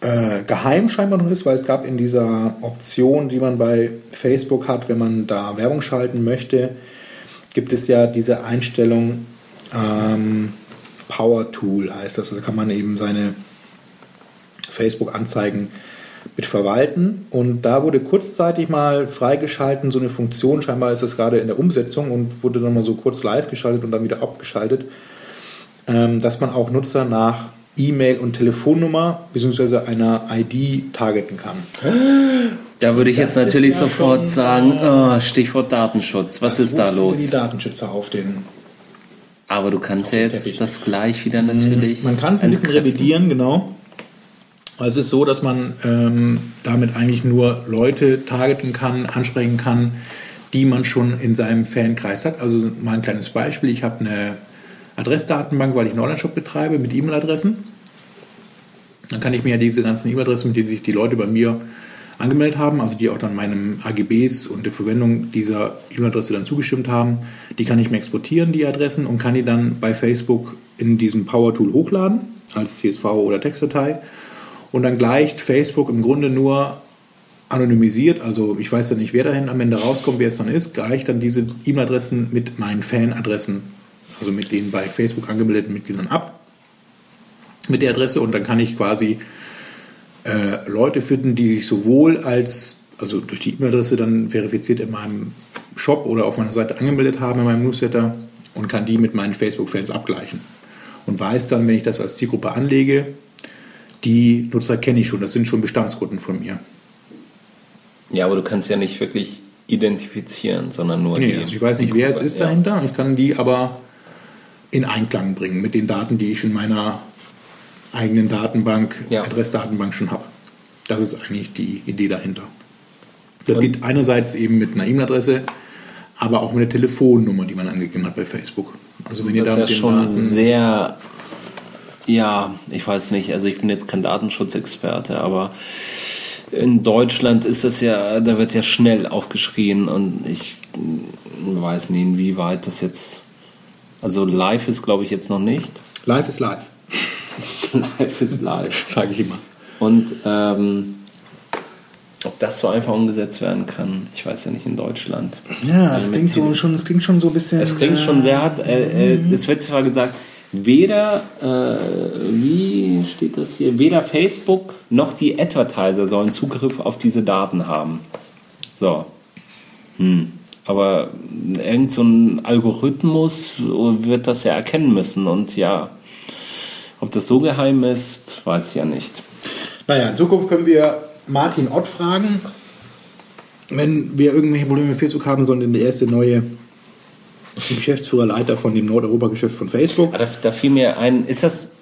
äh, geheim scheinbar noch ist, weil es gab in dieser Option, die man bei Facebook hat, wenn man da Werbung schalten möchte, gibt es ja diese Einstellung ähm, Power Tool heißt das. Da kann man eben seine Facebook-Anzeigen mit verwalten. Und da wurde kurzzeitig mal freigeschalten, so eine Funktion, scheinbar ist das gerade in der Umsetzung und wurde dann mal so kurz live geschaltet und dann wieder abgeschaltet, dass man auch Nutzer nach E-Mail und Telefonnummer bzw. einer ID targeten kann. Da würde ich jetzt Das ist natürlich ja sofort schon, sagen, oh, Stichwort Datenschutz. Was ist da los? Die Datenschützer auf den. Aber du kannst ja jetzt Teppich. das gleich wieder natürlich. Man kann es ein bisschen revidieren, genau. Es ist so, dass man ähm, damit eigentlich nur Leute targeten kann, ansprechen kann, die man schon in seinem Fankreis hat. Also mal ein kleines Beispiel. Ich habe eine Adressdatenbank, weil ich einen Online-Shop betreibe mit E-Mail-Adressen. Dann kann ich mir ja diese ganzen E-Mail-Adressen, mit denen sich die Leute bei mir angemeldet haben, also die auch dann meinem AGBs und der Verwendung dieser E-Mail-Adresse dann zugestimmt haben, die kann ich mir exportieren, die Adressen, und kann die dann bei Facebook in diesem Power-Tool hochladen, als CSV oder Textdatei. Und dann gleicht Facebook im Grunde nur anonymisiert, also ich weiß ja nicht, wer dahin am Ende rauskommt, wer es dann ist, gleicht dann diese E-Mail-Adressen mit meinen Fan-Adressen, also mit den bei Facebook angemeldeten Mitgliedern ab, mit der Adresse und dann kann ich quasi äh, Leute finden, die sich sowohl als, also durch die E-Mail-Adresse dann verifiziert in meinem Shop oder auf meiner Seite angemeldet haben in meinem Newsletter und kann die mit meinen Facebook-Fans abgleichen. Und weiß dann, wenn ich das als Zielgruppe anlege, die Nutzer kenne ich schon, das sind schon Bestandskunden von mir. Ja, aber du kannst ja nicht wirklich identifizieren, sondern nur Nee, also ich weiß nicht, wer es ist ja. dahinter. Ich kann die aber in Einklang bringen mit den Daten, die ich in meiner eigenen Datenbank, Ja. Adressdatenbank schon habe. Das ist eigentlich die Idee dahinter. Das geht einerseits eben mit einer E-Mail-Adresse, aber auch mit der Telefonnummer, die man angegeben hat bei Facebook. Also wenn ihr Das da ist mit ja schon Daten, sehr Ja, ich weiß nicht. Also ich bin jetzt kein Datenschutzexperte, aber in Deutschland ist das ja, da wird ja schnell aufgeschrien und ich weiß nicht, inwieweit das jetzt. Also live ist, glaube ich, jetzt noch nicht. Live ist live, live ist live. sage ich immer. Und ähm, ob das so einfach umgesetzt werden kann, ich weiß ja nicht in Deutschland. Ja, Also es mit klingt, so, schon, es klingt schon so ein bisschen. Es klingt schon sehr hart. Äh, äh, es wird zwar gesagt, weder, äh, wie steht das hier, weder Facebook noch die Advertiser sollen Zugriff auf diese Daten haben. So. Hm. Aber irgend so ein Algorithmus wird das ja erkennen müssen. Und ja, ob das so geheim ist, weiß ich ja nicht. Naja, in Zukunft können wir Martin Ott fragen. Wenn wir irgendwelche Probleme mit Facebook haben, sondern der erste neue Geschäftsführerleiter von dem Nordeuropa-Geschäft von Facebook. Da, da fiel mir ein, ist das,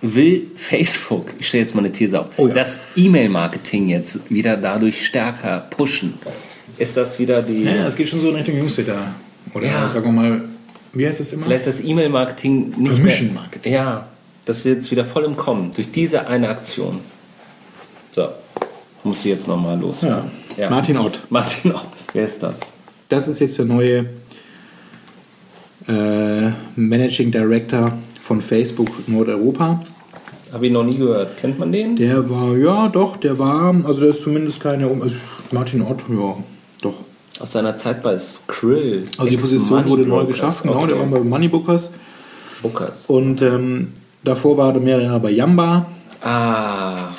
will Facebook, ich stelle jetzt mal eine These auf, Oh ja. das E-Mail-Marketing jetzt wieder dadurch stärker pushen? Ist das wieder die, Ja, es geht schon so in Richtung Newsletter. Oder Ja. sagen wir mal, wie heißt das immer? ist das E-Mail-Marketing nicht Permission mehr, Marketing. Ja, das ist jetzt wieder voll im Kommen, durch diese eine Aktion. So, muss ich jetzt nochmal los. Ja. Martin Ott. Martin Ott, wer ist das? Das ist jetzt der neue äh, Managing Director von Facebook Nordeuropa. Habe ich noch nie gehört. Kennt man den? Der war, ja, doch, der war, also der ist zumindest keine, also Martin Ott, ja, doch. Aus seiner Zeit bei Skrill. Also die Position wurde neu geschaffen, genau, der war bei Moneybookers. Bookers. Und ähm, davor war er mehrere Jahre bei Yamba. Ah,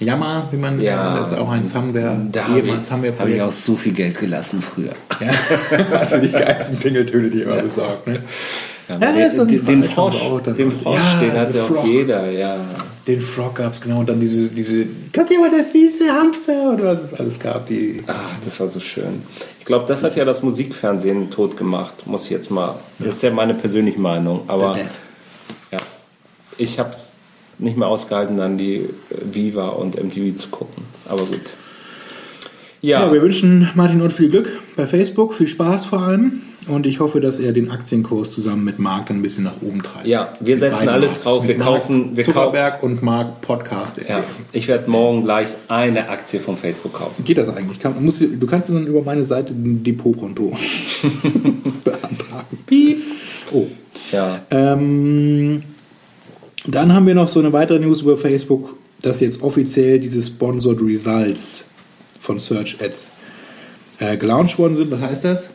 Yammer, wie man Ja. das ist auch ein Somewhere, da habe ich, hab ich auch so viel Geld gelassen früher. also die geilsten Tingeltöne, die immer besorgt. Ne? Ja, Ja, den, so den, den Frosch, auch den. Frosch, Ja, den hatte auch jeder, ja. Den Frog gab es genau und dann diese, diese, guck dir mal das süße Hamster oder was es alles gab. Die, Ach, das war so schön. Ich glaube, das hat ja das Musikfernsehen tot gemacht, muss ich jetzt mal. Das ist ja meine persönliche Meinung, aber ja, ich habe es nicht mehr ausgehalten, dann die äh, Viva und MTV zu gucken. Aber gut. Ja, Ja, wir wünschen Martin Ott viel Glück bei Facebook, viel Spaß vor allem. Und ich hoffe, dass er den Aktienkurs zusammen mit Marc dann ein bisschen nach oben treibt. Ja, wir Mit setzen alles Marcs. drauf. Mit Wir Marc kaufen- wir Zuckerberg und Marc Podcast ja, ich werde morgen gleich eine Aktie von Facebook kaufen. Geht das eigentlich? Kann, muss, du kannst dann über meine Seite ein Depotkonto beantragen. Piep. Oh. Ja, Ähm, dann haben wir noch so eine weitere News über Facebook, dass jetzt offiziell diese Sponsored Results von Search Ads äh, gelauncht worden sind. Was heißt das?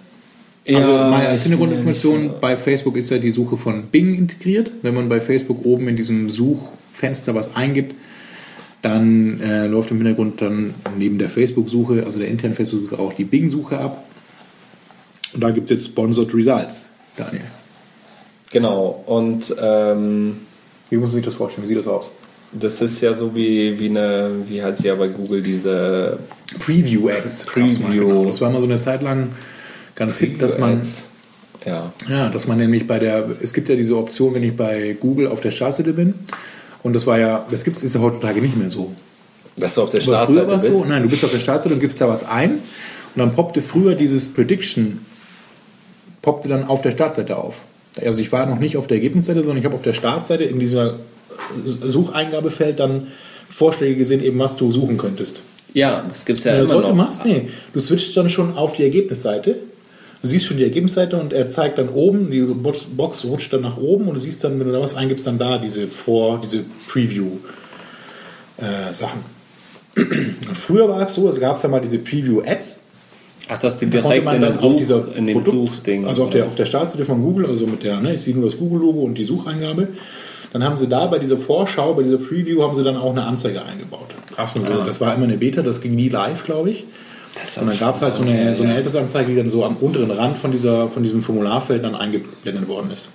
Also meine als Hintergrundinformation, so- bei Facebook ist ja die Suche von Bing integriert. Wenn man bei Facebook oben in diesem Suchfenster was eingibt, dann äh, läuft im Hintergrund dann neben der Facebook-Suche, also der internen Facebook-Suche, auch die Bing-Suche ab. Und da gibt es jetzt Sponsored Results, Daniel. genau. Und ähm, Wie muss man sich das vorstellen? Wie sieht das aus? Das ist ja so wie, wie eine, wie heißt sie ja bei Google, diese Preview-Ads. gab's mal, Preview. Genau. Das war mal so eine Zeit lang ganz hip, dass man, Ads. Ja, ja, dass man nämlich bei der, es gibt ja diese Option, wenn ich bei Google auf der Startseite bin. Und das war ja, das gibt es ja heutzutage nicht mehr so. dass du auf der früher Startseite war es bist. so, nein, du bist auf der Startseite und gibst da was ein. Und dann poppte früher dieses Prediction, poppte dann auf der Startseite auf. Also ich war noch nicht auf der Ergebnisseite, sondern ich habe auf der Startseite in dieser Sucheingabefeld dann Vorschläge gesehen, eben was du suchen könntest. Ja, das gibt es ja du das immer heute noch. machst, nee, du switchst dann schon auf die Ergebnisseite. Du siehst schon die Ergebnisseite und er zeigt dann oben, die Box, Box rutscht dann nach oben und du siehst dann, wenn du da was eingibst, dann da diese Vor-, diese Preview-Sachen. Und früher war es so, also gab es ja mal diese Preview-Ads. Ach, dass die direkt in auf Such, dieser in den Produkt- Suchding. Also auf der, auf der Startseite von Google, also mit der, ne, ich sehe nur das Google-Logo und die Sucheingabe. Dann haben sie da bei dieser Vorschau, bei dieser Preview, haben sie dann auch eine Anzeige eingebaut. Ach, so, Ah. Das war immer eine Beta, das ging nie live, glaube ich. Und dann gab es halt so eine, so eine ja. Elvis-Anzeige, die dann so am unteren Rand von, dieser, von diesem Formularfeld dann eingeblendet worden ist.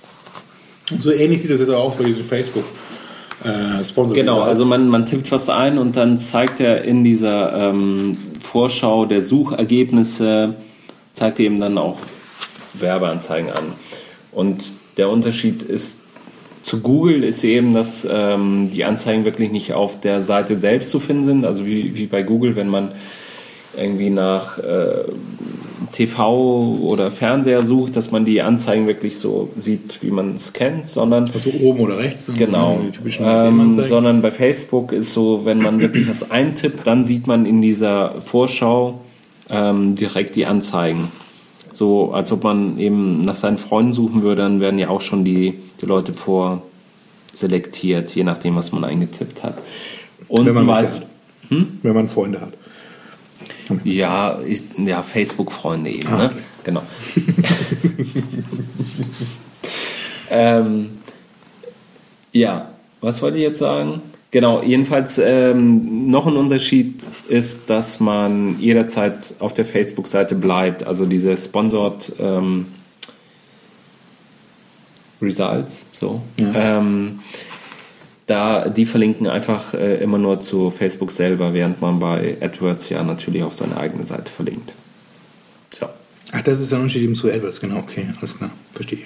Und so ähnlich sieht das jetzt auch aus bei diesem Facebook. Äh, Sponsor Genau, also man, man tippt was ein und dann zeigt er in dieser ähm, Vorschau der Suchergebnisse, zeigt er eben dann auch Werbeanzeigen an. Und der Unterschied ist zu Google ist eben, dass ähm, die Anzeigen wirklich nicht auf der Seite selbst zu finden sind, also wie, wie bei Google, wenn man irgendwie nach äh, TV oder Fernseher sucht, dass man die Anzeigen wirklich so sieht, wie man es kennt, sondern Also oben oder rechts. Genau. Ähm, sondern bei Facebook ist so, wenn man wirklich was eintippt, dann sieht man in dieser Vorschau ähm, direkt die Anzeigen. So, als ob man eben nach seinen Freunden suchen würde, dann werden ja auch schon die, die Leute vorselektiert, je nachdem, was man eingetippt hat. Und Wenn man weit-. Hm? Wenn man Freunde hat. ja, ist, ja Facebook-Freunde eben, Ah, ne? okay. Genau. ähm, ja, was wollte ich jetzt sagen? Genau, jedenfalls ähm, noch ein Unterschied ist, dass man jederzeit auf der Facebook-Seite bleibt. Also diese Sponsored ähm, Results, so. Ähm, da, die verlinken einfach äh, immer nur zu Facebook selber, während man bei AdWords ja natürlich auf seine eigene Seite verlinkt. So. Ach, das ist der Unterschied eben zu AdWords, genau, okay, alles klar, verstehe.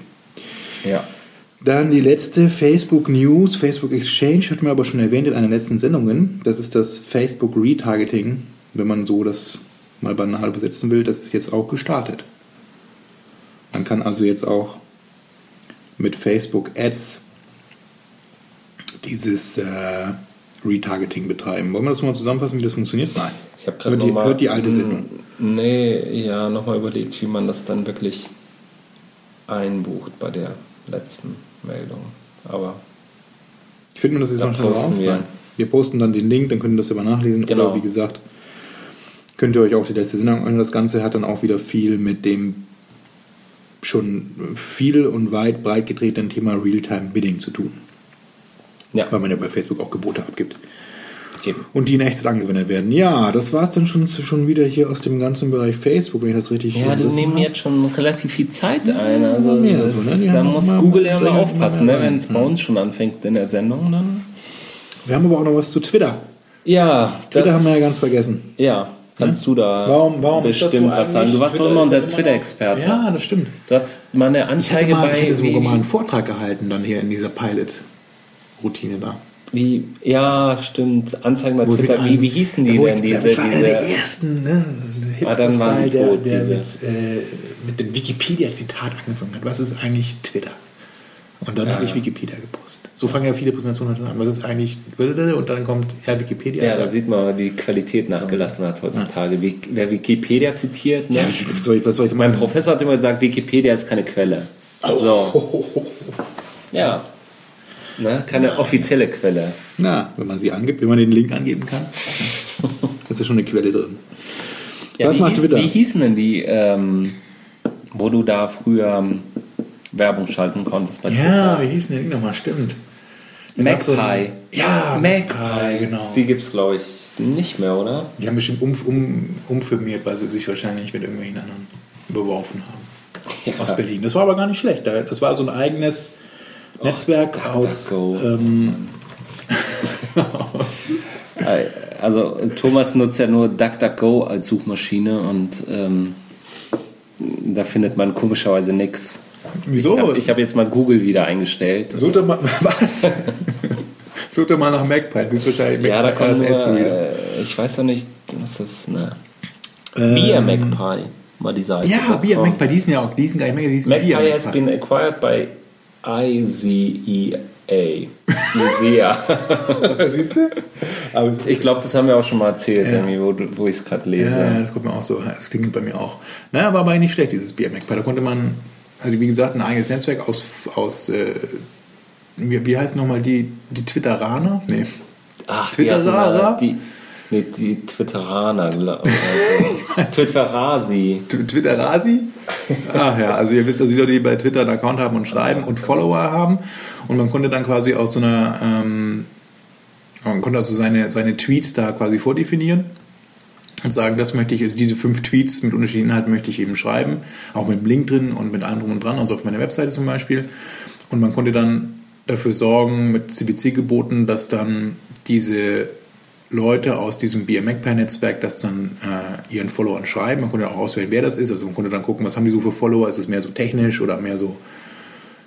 Ja. Dann die letzte Facebook News, Facebook Exchange, hatten wir aber schon erwähnt in einer letzten Sendungen. Das ist das Facebook Retargeting, wenn man so das mal banal besetzen will, das ist jetzt auch gestartet. Man kann also jetzt auch mit Facebook Ads dieses äh, Retargeting betreiben. Wollen wir das mal zusammenfassen, wie das funktioniert? Nein. Ich habe gerade hört, hört die alte Sendung. Nee, ja, nochmal überlegt, wie man das dann wirklich einbucht bei der letzten Meldung. Aber Ich finde, das ist noch schnell posten raus. wir. Nein. wir posten dann den Link, dann könnt ihr das selber nachlesen. Genau. Oder wie gesagt, könnt ihr euch auch die letzte Sendung anhören. Das Ganze hat dann auch wieder viel mit dem schon viel und weit breit getretenen Thema Real-Time Bidding zu tun. ja, Weil man ja bei Facebook auch Gebote abgibt. eben. Und die in Echtzeit angewendet werden. Ja, das war es dann schon, schon wieder hier aus dem ganzen Bereich Facebook, wenn ich das richtig Ja, die nehmen jetzt schon relativ viel Zeit ein. Also mehr das, so, ne? Da muss Google ja mal aufpassen, ne? wenn es bei uns schon anfängt in der Sendung. Dann Wir haben aber auch noch was zu Twitter. ja, Twitter haben wir ja ganz vergessen. Ja, kannst du da Warum, warum ist das bestimmt so was sagen? Du warst doch immer ist unser Twitter-Experte. Ja, das stimmt. Du hast mal eine Ich Anzeige mal, bei. ich hatte sogar wie, mal einen Vortrag gehalten, dann hier in dieser Pilot-Routine da. wie, ja, stimmt. Anzeigen bei ich Twitter. Wie, einem- wie hießen die denn? Ich, Diese, ich war einer der diese, ersten, ne? Ah, Hipster-Style, der, der diese. mit, äh, mit dem Wikipedia-Zitat angefangen hat. Was ist eigentlich Twitter? Und dann habe ich Wikipedia gepostet. So fangen ja viele Präsentationen an. Was ist eigentlich und dann kommt ja Wikipedia. ja, da sieht man, wie die Qualität nachgelassen hat heutzutage. Wie, wer Wikipedia zitiert, ne? ja, was soll ich, was soll ich Mein machen? Professor hat immer gesagt, Wikipedia ist keine Quelle. So. Ja. Ne? Keine offizielle Quelle. Na, wenn man sie angibt, wenn man den Link angeben kann, ist ja schon eine Quelle drin. Ja, Was wie, macht hieß, Twitter? wie hießen denn die, ähm, wo du da früher ähm, Werbung schalten konntest bei Ja, wie hieß denn die nochmal? Stimmt. Twitter? Magpie. Ja, Magpie. genau. Die gibt's, glaube ich, nicht mehr, oder? Die haben bestimmt um, um, umfirmiert, weil sie sich wahrscheinlich mit irgendwelchen anderen beworfen haben. Aus Berlin. Das war aber gar nicht schlecht. Da- Das war so ein eigenes Netzwerk aus. DuckDuckGo. Ähm, Äh, Also Thomas nutzt ja nur DuckDuckGo als Suchmaschine und ähm, da findet man komischerweise nichts. Wieso? Ich habe hab jetzt mal Google wieder eingestellt. Such doch mal. Was? Such doch mal nach Magpie. Sie ist wahrscheinlich Ja, da kommt als nur, Ads-Reader. äh, ich weiß doch nicht, was das, ne? Ähm, Beer Magpie war die Seite. Ja, Bier Magpie. Die sind ja auch. Die sind gar nicht mehr. Die sind Magpie Bier has been acquired by IZEA. IZEA. Siehst du? Es- ich glaube, das haben wir auch schon mal erzählt, Ja. wo, wo ich es gerade lese. Ja, das kommt mir auch so. Das klingt bei mir auch. Naja, war aber nicht schlecht, dieses Bier Magpie. Da konnte man, also wie gesagt, ein eigenes Netzwerk aus, aus äh, wie, wie heißen nochmal die, die Twitteraner? Nee. Ach, Twitterer? Die, nee, die Twitteraner, glaube ich. Also, Twitterasi. Tw- Twitterasi? Ach ja, also ihr wisst, dass die Leute, die bei Twitter einen Account haben und schreiben und Follower haben. Und man konnte dann quasi aus so einer, ähm, man konnte also seine, seine Tweets da quasi vordefinieren und sagen, das möchte ich, also diese fünf Tweets mit unterschiedlichen Inhalten möchte ich eben schreiben, auch mit einem Link drin und mit allem drum und dran, also auf meiner Webseite zum Beispiel. Und man konnte dann dafür sorgen, mit CBC-Geboten, dass dann diese Leute aus diesem BMX-Netzwerk das dann äh, ihren Followern schreiben. Man konnte auch auswählen, wer das ist. Also man konnte dann gucken, was haben die so für Follower. Ist es mehr so technisch oder mehr so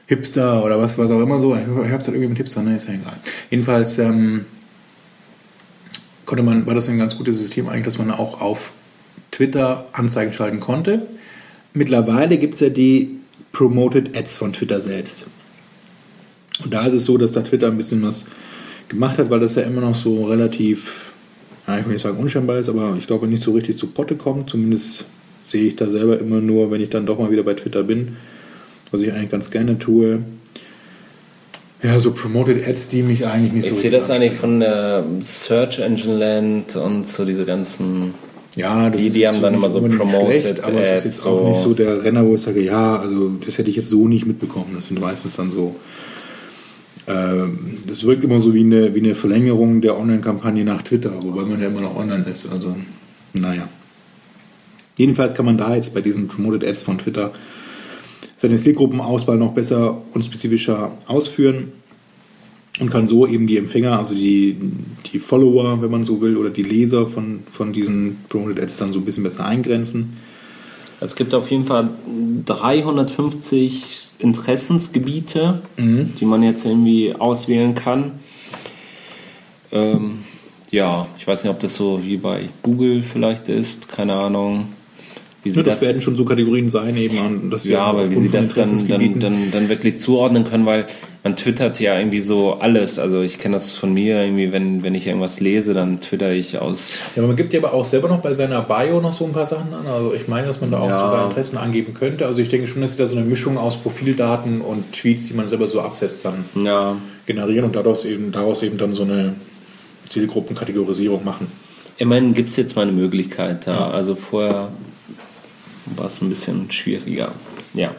Hipster oder was, was auch immer so. Ich habe es halt irgendwie mit Hipster, ne? Ist ja egal. Jedenfalls ähm, konnte man, war das ein ganz gutes System eigentlich, dass man auch auf Twitter Anzeigen schalten konnte. mittlerweile gibt es ja die Promoted Ads von Twitter selbst. Und da ist es so, dass da Twitter ein bisschen was gemacht hat, weil das ja immer noch so relativ, ja, ich will nicht sagen unscheinbar ist, aber ich glaube nicht so richtig zu Potte kommt. Zumindest sehe ich da selber immer nur, wenn ich dann doch mal wieder bei Twitter bin, was ich eigentlich ganz gerne tue. Ja, so Promoted Ads, die mich eigentlich nicht Ich so sehe richtig das eigentlich von der Search Engine Land und so diese ganzen. Ja, das Die- ist die haben dann nicht immer so promoted schlecht, aber es ist jetzt Ads, auch so. nicht so der Renner, wo ich sage, ja, also das hätte ich jetzt so nicht mitbekommen. Das sind meistens dann so, ähm, das wirkt immer so wie eine, wie eine Verlängerung der Online-Kampagne nach Twitter, wobei man ja immer noch online ist. Also, naja. Jedenfalls kann man da jetzt bei diesen Promoted Ads von Twitter seine Zielgruppenauswahl noch besser und spezifischer ausführen und kann so eben die Empfänger, also die, die Follower, wenn man so will, oder die Leser von, von diesen Promoted Ads dann so ein bisschen besser eingrenzen. Es gibt auf jeden Fall 350 Interessensgebiete, die man jetzt irgendwie auswählen kann. Ähm, ja, ich weiß nicht, ob das so wie bei Google vielleicht ist, keine Ahnung. Wie sie Ja, das, das, werden schon so Kategorien sein, eben, und dass wir ja, aber wie sie das dann, dann, dann, dann wirklich zuordnen können, weil man twittert ja irgendwie so alles. Also ich kenne das von mir, irgendwie, wenn, wenn ich irgendwas lese, dann twitter ich aus. Ja, man gibt ja aber auch selber noch bei seiner Bio noch so ein paar Sachen an. Also ich meine, dass man da auch Ja. sogar Interessen angeben könnte. Also ich denke schon, dass sie da so eine Mischung aus Profildaten und Tweets, die man selber so absetzt, dann Ja, generieren und daraus eben, daraus eben dann so eine Zielgruppenkategorisierung machen. Immerhin gibt es jetzt mal eine Möglichkeit da. Also vorher war es ein bisschen schwieriger. Ja.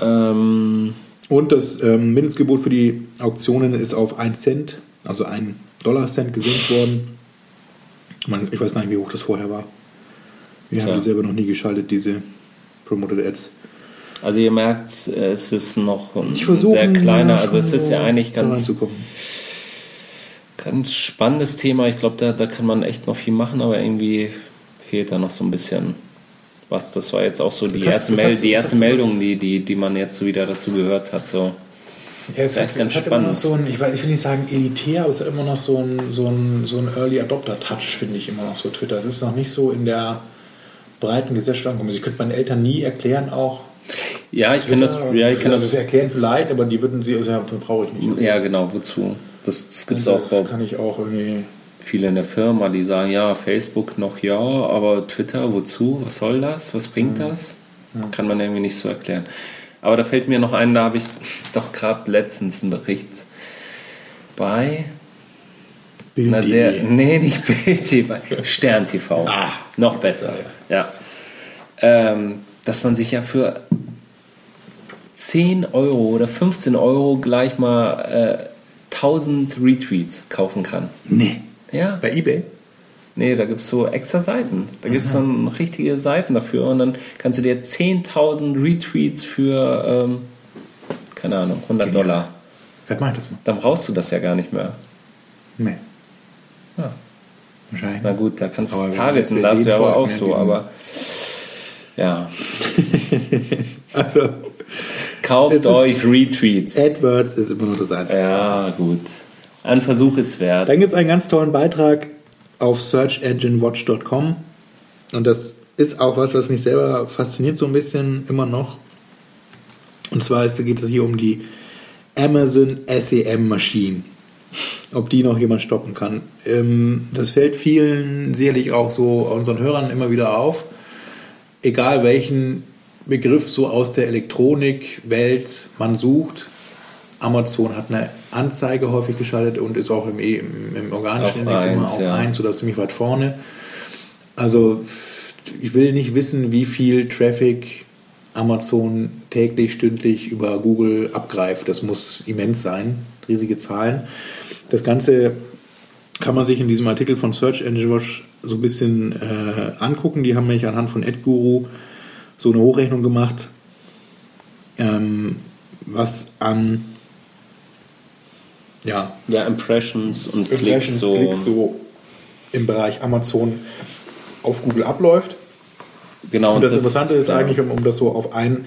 Ähm, Und das ähm, Mindestgebot für die Auktionen ist auf 1 Cent, also 1 Dollar Cent gesenkt worden. Man, ich weiß gar nicht, wie hoch das vorher war. Wir Tja. haben die selber noch nie geschaltet, diese Promoted Ads. also ihr merkt, es ist noch ein sehr kleiner. Also es ist ja eigentlich ganz, ganz spannendes Thema. Ich glaube, da, da kann man echt noch viel machen, aber irgendwie fehlt da noch so ein bisschen was. Das war jetzt auch so die Das hat- erste, Mel die erste Meldung, die, die, die man jetzt so wieder dazu gehört hat. So. Ja, es Das hat, ist ganz es hat spannend. immer noch so ein, ich, weiß, ich will nicht sagen elitär, aber es hat immer noch so ein, so ein, so ein Early Adopter-Touch, finde ich immer noch so Twitter. Es ist noch nicht so in der breiten Gesellschaft angekommen. Also Ich könnte meinen Eltern nie erklären auch. Ja, ich finde das, ja, ich kann also das, wir erklären vielleicht, aber die würden sie, also ja, brauche ich nicht. ja genau, wozu? Das, das gibt es auch bei kann ich auch irgendwie. Viele in der Firma, die sagen, ja, Facebook noch ja, aber Twitter, wozu? Was soll das? Was bringt das? Kann man irgendwie nicht so erklären. Aber da fällt mir noch ein, da habe ich doch gerade letztens einen Bericht bei einer Bild.de. sehr, nee, nicht Bild, bei Stern TV. Ah. noch besser, ja. Ähm, dass man sich ja für 10 Euro oder 15 Euro gleich mal äh, 1000 Retweets kaufen kann. Nee. Ja. Bei Ebay? Nee, da gibt es so extra Seiten. Da gibt es dann richtige Seiten dafür und dann kannst du dir 10.000 Retweets für, ähm, keine Ahnung, 100 Genial. Dollar. Vielleicht mach ich das mal. Dann brauchst du das ja gar nicht mehr. Nee. Ja. Wahrscheinlich. Na gut, da kannst du targeten, das wäre aber auch so, aber ja. Also, Kauft euch Retweets. AdWords ist immer noch das Einzige. Ja, gut. Ein Versuch ist wert. Dann gibt es einen ganz tollen Beitrag auf searchenginewatch.com und das ist auch was, was mich selber fasziniert so ein bisschen immer noch. Und zwar geht es hier um die Amazon SEM Machine. Ob die noch jemand stoppen kann. Ähm, das fällt vielen sicherlich auch so unseren Hörern immer wieder auf. Egal welchen Begriff so aus der Elektronikwelt man sucht, Amazon hat eine Anzeige häufig geschaltet und ist auch im, im, im organischen Auf Index immer eins, auf ja. 1 oder ziemlich weit vorne. Also ich will nicht wissen, wie viel Traffic Amazon täglich, stündlich über Google abgreift. Das muss immens sein, riesige Zahlen. Das Ganze kann man sich in diesem Artikel von Search Engine Watch so ein bisschen äh, angucken. Die haben nämlich anhand von AdGuru so eine Hochrechnung gemacht, ähm, was an ja, Ja, Impressions und Klicks Impressions, so. Klicks so im Bereich Amazon auf Google abläuft. Genau, Und das, Interessante ist ja. eigentlich, um, um das so auf, ein,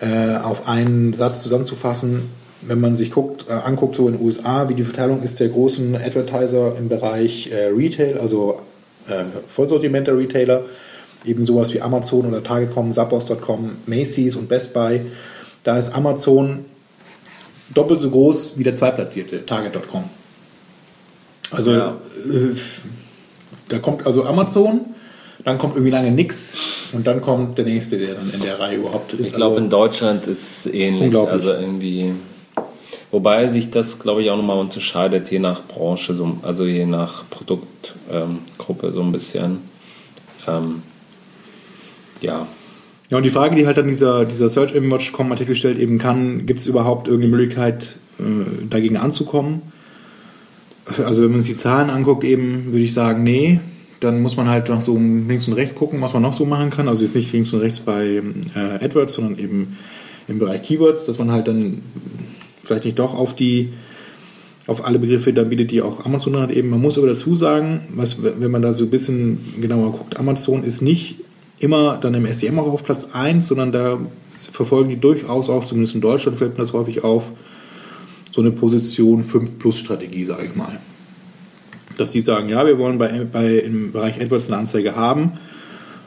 äh, auf einen Satz zusammenzufassen, wenn man sich guckt, äh, anguckt, so in den USA, wie die Verteilung ist der großen Advertiser im Bereich äh, Retail, also äh, Vollsortimenter Retailer eben sowas wie Amazon oder Target.com, Zappos.com, Macy's und Best Buy, da ist Amazon doppelt so groß wie der zweitplatzierte Target.com. Also Ja. äh, da kommt also Amazon, dann kommt irgendwie lange nix und dann kommt der nächste, der dann in der Reihe überhaupt ist. Ich glaube, also, in Deutschland ist ähnlich. Unglaublich. Also irgendwie. Wobei sich das, glaube ich, auch nochmal unterscheidet, je nach Branche, so, also je nach Produktgruppe ähm, so ein bisschen. Ähm, ja. Ja, und die Frage, die halt dann dieser, dieser Search Engine Watch.com Artikel stellt, eben kann, gibt es überhaupt irgendeine Möglichkeit, äh, dagegen anzukommen? Also wenn man sich die Zahlen anguckt, eben würde ich sagen, nee. Dann muss man halt noch so links und rechts gucken, was man noch so machen kann. Also jetzt nicht links und rechts bei äh, AdWords, sondern eben im Bereich Keywords, dass man halt dann vielleicht nicht doch auf die auf alle Begriffe dann bietet, die auch Amazon hat eben. Man muss aber dazu sagen, was, wenn man da so ein bisschen genauer guckt, Amazon ist nicht immer dann im SEM auch auf Platz 1, sondern da verfolgen die durchaus auch, zumindest in Deutschland fällt mir das häufig auf, so eine Position 5 Plus Strategie, sage ich mal. Dass die sagen, ja, wir wollen bei, bei, im Bereich AdWords eine Anzeige haben,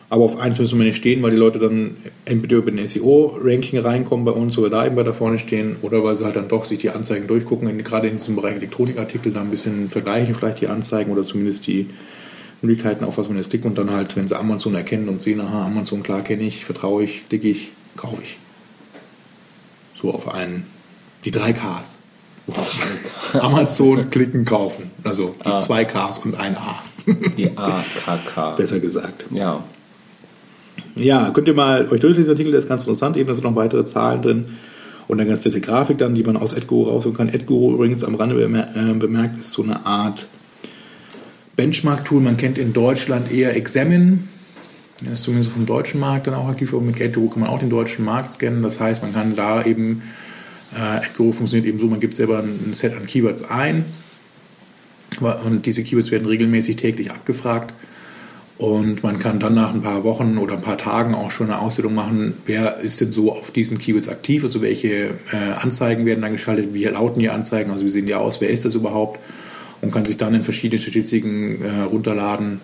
aber auf eins müssen wir nicht stehen, weil die Leute dann entweder über den SEO-Ranking reinkommen bei uns oder da eben weiter vorne stehen oder weil sie halt dann doch sich die Anzeigen durchgucken, gerade in diesem Bereich Elektronikartikel, da ein bisschen vergleichen, vielleicht die Anzeigen oder zumindest die Möglichkeiten, auf was man jetzt klickt und dann halt, wenn sie Amazon erkennen und sehen, aha, Amazon, klar kenne ich, vertraue ich, klicke ich, kaufe ich. So auf einen, die drei Ks. Amazon, klicken, kaufen. Also die Ah. zwei Ks und ein A, Die AKK. besser gesagt. Ja. Ja, könnt ihr mal euch durchlesen, der Artikel, der ist ganz interessant. Eben, da sind noch weitere Zahlen drin. Und eine ganz nette Grafik dann, die man aus AdGuru rausholen kann. AdGuru übrigens am Rande äh, bemerkt, ist so eine Art Benchmark-Tool. Man kennt in Deutschland eher Examine. Das ist zumindest vom deutschen Markt dann auch aktiv. Und mit AdGuru kann man auch den deutschen Markt scannen. Das heißt, man kann da eben, äh, funktioniert eben so, man gibt selber ein Set an Keywords ein. Und diese Keywords werden regelmäßig täglich abgefragt. Und man kann dann nach ein paar Wochen oder ein paar Tagen auch schon eine Auswertung machen, wer ist denn so auf diesen Keywords aktiv, also welche äh, Anzeigen werden dann geschaltet, wie lauten die Anzeigen, also wie sehen die aus, wer ist das überhaupt und kann sich dann in verschiedenen Statistiken äh, runterladen,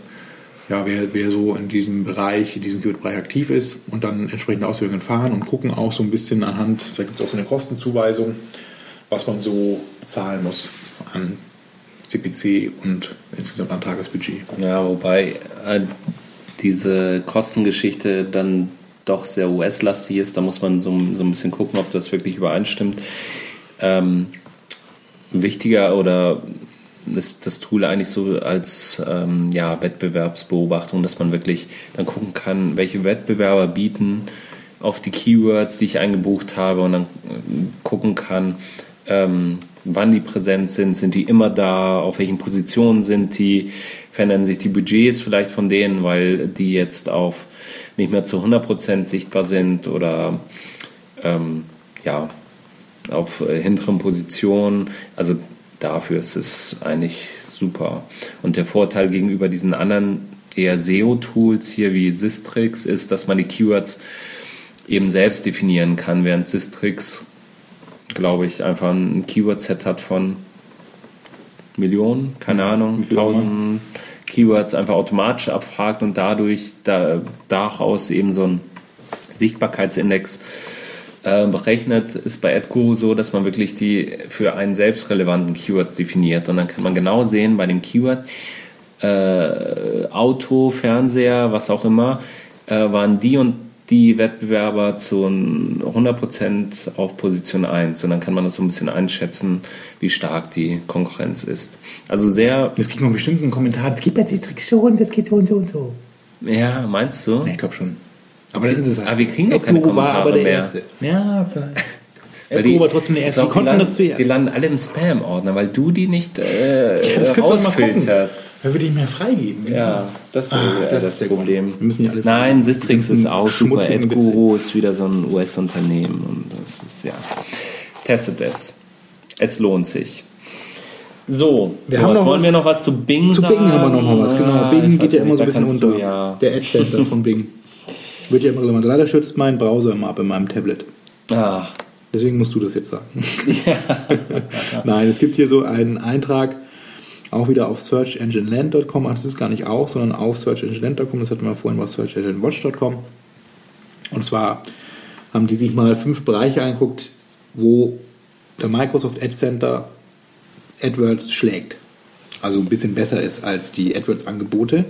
ja, wer, wer so in diesem Bereich, in diesem Keyword-Bereich aktiv ist und dann entsprechende Auswertungen fahren und gucken auch so ein bisschen anhand, da gibt es auch so eine Kostenzuweisung, was man so zahlen muss an CPC und insgesamt an Tagesbudget. Ja, wobei äh, diese Kostengeschichte dann doch sehr US-lastig ist. Da muss man so, so ein bisschen gucken, ob das wirklich übereinstimmt. Ähm, wichtiger oder ist das Tool eigentlich so als ähm, ja, Wettbewerbsbeobachtung, dass man wirklich dann gucken kann, welche Wettbewerber bieten auf die Keywords, die ich eingebucht habe und dann äh, gucken kann, ähm, wann die präsent sind, sind die immer da, auf welchen Positionen sind die, verändern sich die Budgets vielleicht von denen, weil die jetzt auf nicht mehr zu 100% sichtbar sind oder ähm, ja, auf äh, hinteren Positionen. Also dafür ist es eigentlich super. Und der Vorteil gegenüber diesen anderen eher SEO-Tools hier wie Sistrix ist, dass man die Keywords eben selbst definieren kann, während Sistrix, glaube ich, einfach ein Keyword-Set hat von Millionen, keine Ahnung, immer. tausend Keywords einfach automatisch abfragt und dadurch da, daraus eben so ein Sichtbarkeitsindex äh, berechnet, ist bei AdGuru so, dass man wirklich die für einen selbst relevanten Keywords definiert. Und dann kann man genau sehen bei dem Keyword, äh, Auto, Fernseher, was auch immer, äh, waren die und die Wettbewerber zu 100% auf Position 1. Und dann kann man das so ein bisschen einschätzen, wie stark die Konkurrenz ist. Also sehr, Jetzt kriegt man bestimmt einen Kommentar, das geht bei Citrix schon, das geht so und so und so. ja, meinst du? Ich glaube schon. Aber dann ist es halt. Aber wir kriegen doch keine Edguru war Kommentare aber der mehr. Erste. Ja, vielleicht. Weil Edguru war trotzdem der Erste. Die konnten landen, das zuerst. Die landen alle im Spam-Ordner, weil du die nicht äh, Ja, das rausfilterst. Wer würde ich mehr freigeben? Ja, das ist Ah, äh, das das, ist der Problem. Wir müssen die alle Nein. Sistrix Die ist auch super. AdGuru ist wieder so ein US-Unternehmen und das ist ja. Testet es. Es lohnt sich. So, Wir so, haben was noch wollen was- wir noch was zu Bing Zu sagen? Bing haben wir noch mal was, genau. Bing geht ja immer so ein bisschen unter. Du, ja, Der Ad Center von Bing. Wird ja immer relevant. Leider schützt mein Browser immer ab in meinem Tablet. ah, Deswegen musst du das jetzt sagen. Nein, es gibt hier so einen Eintrag auch wieder auf searchengineland.com. Ach, das ist gar nicht auch, sondern auf searchengineland.com. Das hatten wir vorhin bei searchenginewatch.com. Und zwar haben die sich mal fünf Bereiche angeguckt, wo der Microsoft Ad Center AdWords schlägt. Also ein bisschen besser ist als die AdWords-Angebote.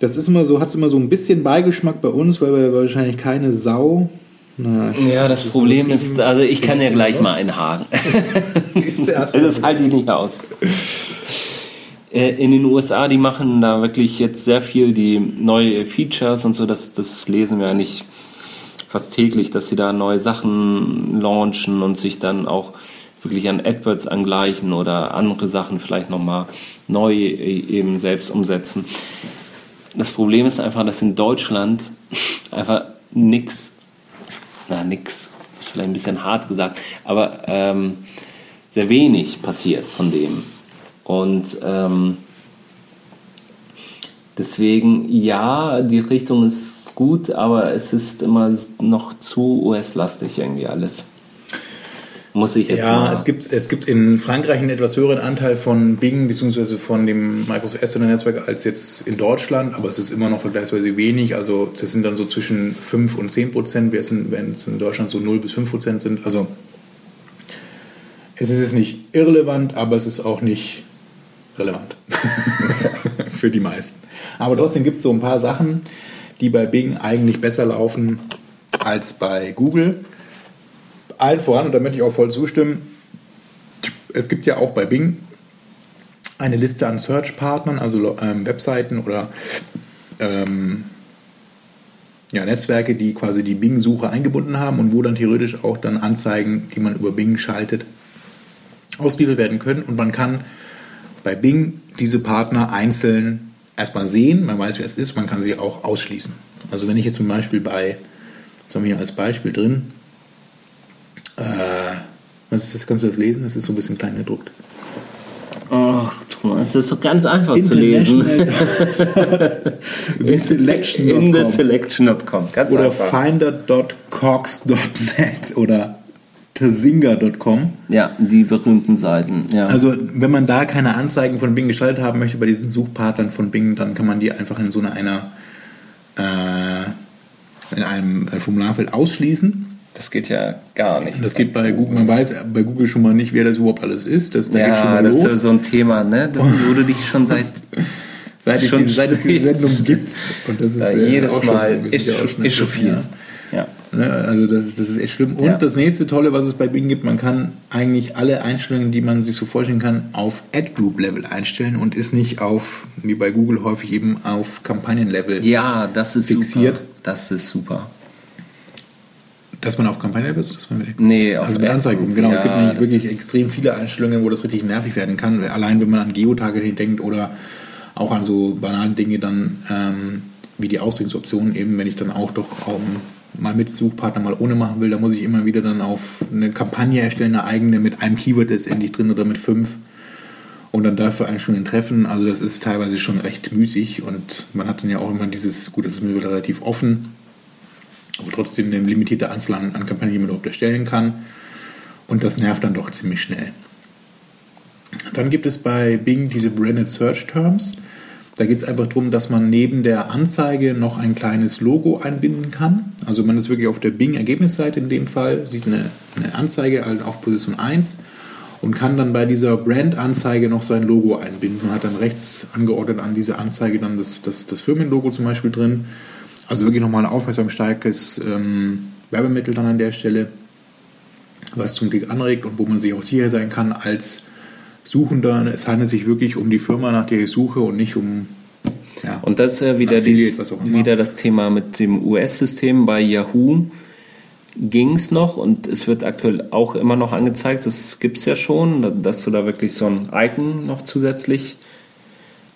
Das ist immer so, hat immer so ein bisschen Beigeschmack bei uns, weil wir wahrscheinlich keine Sau. Na, Ja, das Problem ist, also ich kann ja gleich mal einhaken. Du, erst das halte ich nicht aus. Äh, In den USA, die machen da wirklich jetzt sehr viel die neue Features und so, das, das lesen wir eigentlich fast täglich, dass sie da neue Sachen launchen und sich dann auch wirklich an AdWords angleichen oder andere Sachen vielleicht nochmal neu äh, eben selbst umsetzen. Das Problem ist einfach, dass in Deutschland einfach nix, na nix, ist vielleicht ein bisschen hart gesagt, aber ähm, sehr wenig passiert von dem. Und ähm, deswegen, ja, die Richtung ist gut, aber es ist immer noch zu US-lastig irgendwie alles. Muss ich jetzt Ja, mal. es gibt, es gibt in Frankreich einen etwas höheren Anteil von Bing bzw. von dem Microsoft Azure Netzwerk als jetzt in Deutschland, aber es ist immer noch vergleichsweise wenig. Also das sind dann so zwischen 5 und 10 Prozent, während es in Deutschland so 0 bis 5 Prozent sind. Also es ist jetzt nicht irrelevant, aber es ist auch nicht relevant für die meisten. Aber trotzdem gibt es so ein paar Sachen, die bei Bing eigentlich besser laufen als bei Google allen voran, und da möchte ich auch voll zustimmen, es gibt ja auch bei Bing eine Liste an Search-Partnern, also ähm, Webseiten oder ähm, ja, Netzwerke, die quasi die Bing-Suche eingebunden haben und wo dann theoretisch auch dann Anzeigen, die man über Bing schaltet, ausgeliefert werden können. Und man kann bei Bing diese Partner einzeln erstmal sehen, man weiß, wer es ist, man kann sie auch ausschließen. Also wenn ich jetzt zum Beispiel bei, was haben wir hier als Beispiel drin, äh, was ist das? Kannst du das lesen? Das ist so ein bisschen klein gedruckt. Ach, Thomas, das ist doch ganz einfach zu lesen. The Selection.com. In the selection.com. Ganz oder einfach. finder.cox.net oder tazinga.com. Ja, die berühmten Seiten. Ja. Also wenn man da keine Anzeigen von Bing geschaltet haben möchte bei diesen Suchpartnern von Bing, dann kann man die einfach in so einer, einer äh, in einem Formularfeld ausschließen. Das geht ja gar nicht. Das geht bei Google, man weiß bei Google schon mal nicht, wer das überhaupt alles ist. Das, da geht schon ja, mal das ist los. ja so ein Thema, ne? wo du dich schon seit seit es schon seit es diese Sendung gibt. Und das ist da äh, jedes Mal sind ja echauffierst. Ja. Ne, also das, das ist echt schlimm. Und Ja. das nächste Tolle, was es bei Bing gibt, man kann eigentlich alle Einstellungen, die man sich so vorstellen kann, auf Ad-Group-Level einstellen und ist nicht auf, wie bei Google häufig eben, auf Kampagnen-Level. ja, das ist Fixiert. super. Das ist super. Dass man auf Kampagnen-Level ist, dass man mit, Nee, auf also mit. Anzeigen, genau. es gibt Ja, nämlich wirklich ist- extrem viele Einstellungen, wo das richtig nervig werden kann. Allein wenn man an Geotargeting denkt oder auch an so banale Dinge dann ähm, wie die Ausrichtungsoptionen eben, wenn ich dann auch doch ähm, mal mit Suchpartner mal ohne machen will, da muss ich immer wieder dann auf eine Kampagne erstellen, eine eigene mit einem Keyword letztendlich drin oder mit fünf und dann dafür Einstellungen treffen. Also das ist teilweise schon recht müßig und man hat dann ja auch immer dieses, gut, das ist mir relativ offen, aber trotzdem eine limitierte Anzahl an, an Kampagnen, die man überhaupt erstellen kann. Und das nervt dann doch ziemlich schnell. Dann gibt es bei Bing diese Branded Search Terms. Da geht es einfach darum, dass man neben der Anzeige noch ein kleines Logo einbinden kann. Also man ist wirklich auf der Bing-Ergebnisseite in dem Fall, sieht eine, eine Anzeige halt auf Position 1 und kann dann bei dieser Brand-Anzeige noch sein Logo einbinden und hat dann rechts angeordnet an dieser Anzeige dann das, das, das Firmenlogo zum Beispiel drin. Also wirklich nochmal ein aufmerksamstarkes ähm, Werbemittel dann an der Stelle, was zum Klick anregt und wo man sich auch sicher sein kann als Suchender. Es handelt sich wirklich um die Firma, nach der ich suche und nicht um. Ja, Und das ist ja wieder, dies, wieder das Thema mit dem US-System. Bei Yahoo ging es noch und es wird aktuell auch immer noch angezeigt. Das gibt es ja schon, dass du da wirklich so ein Icon noch zusätzlich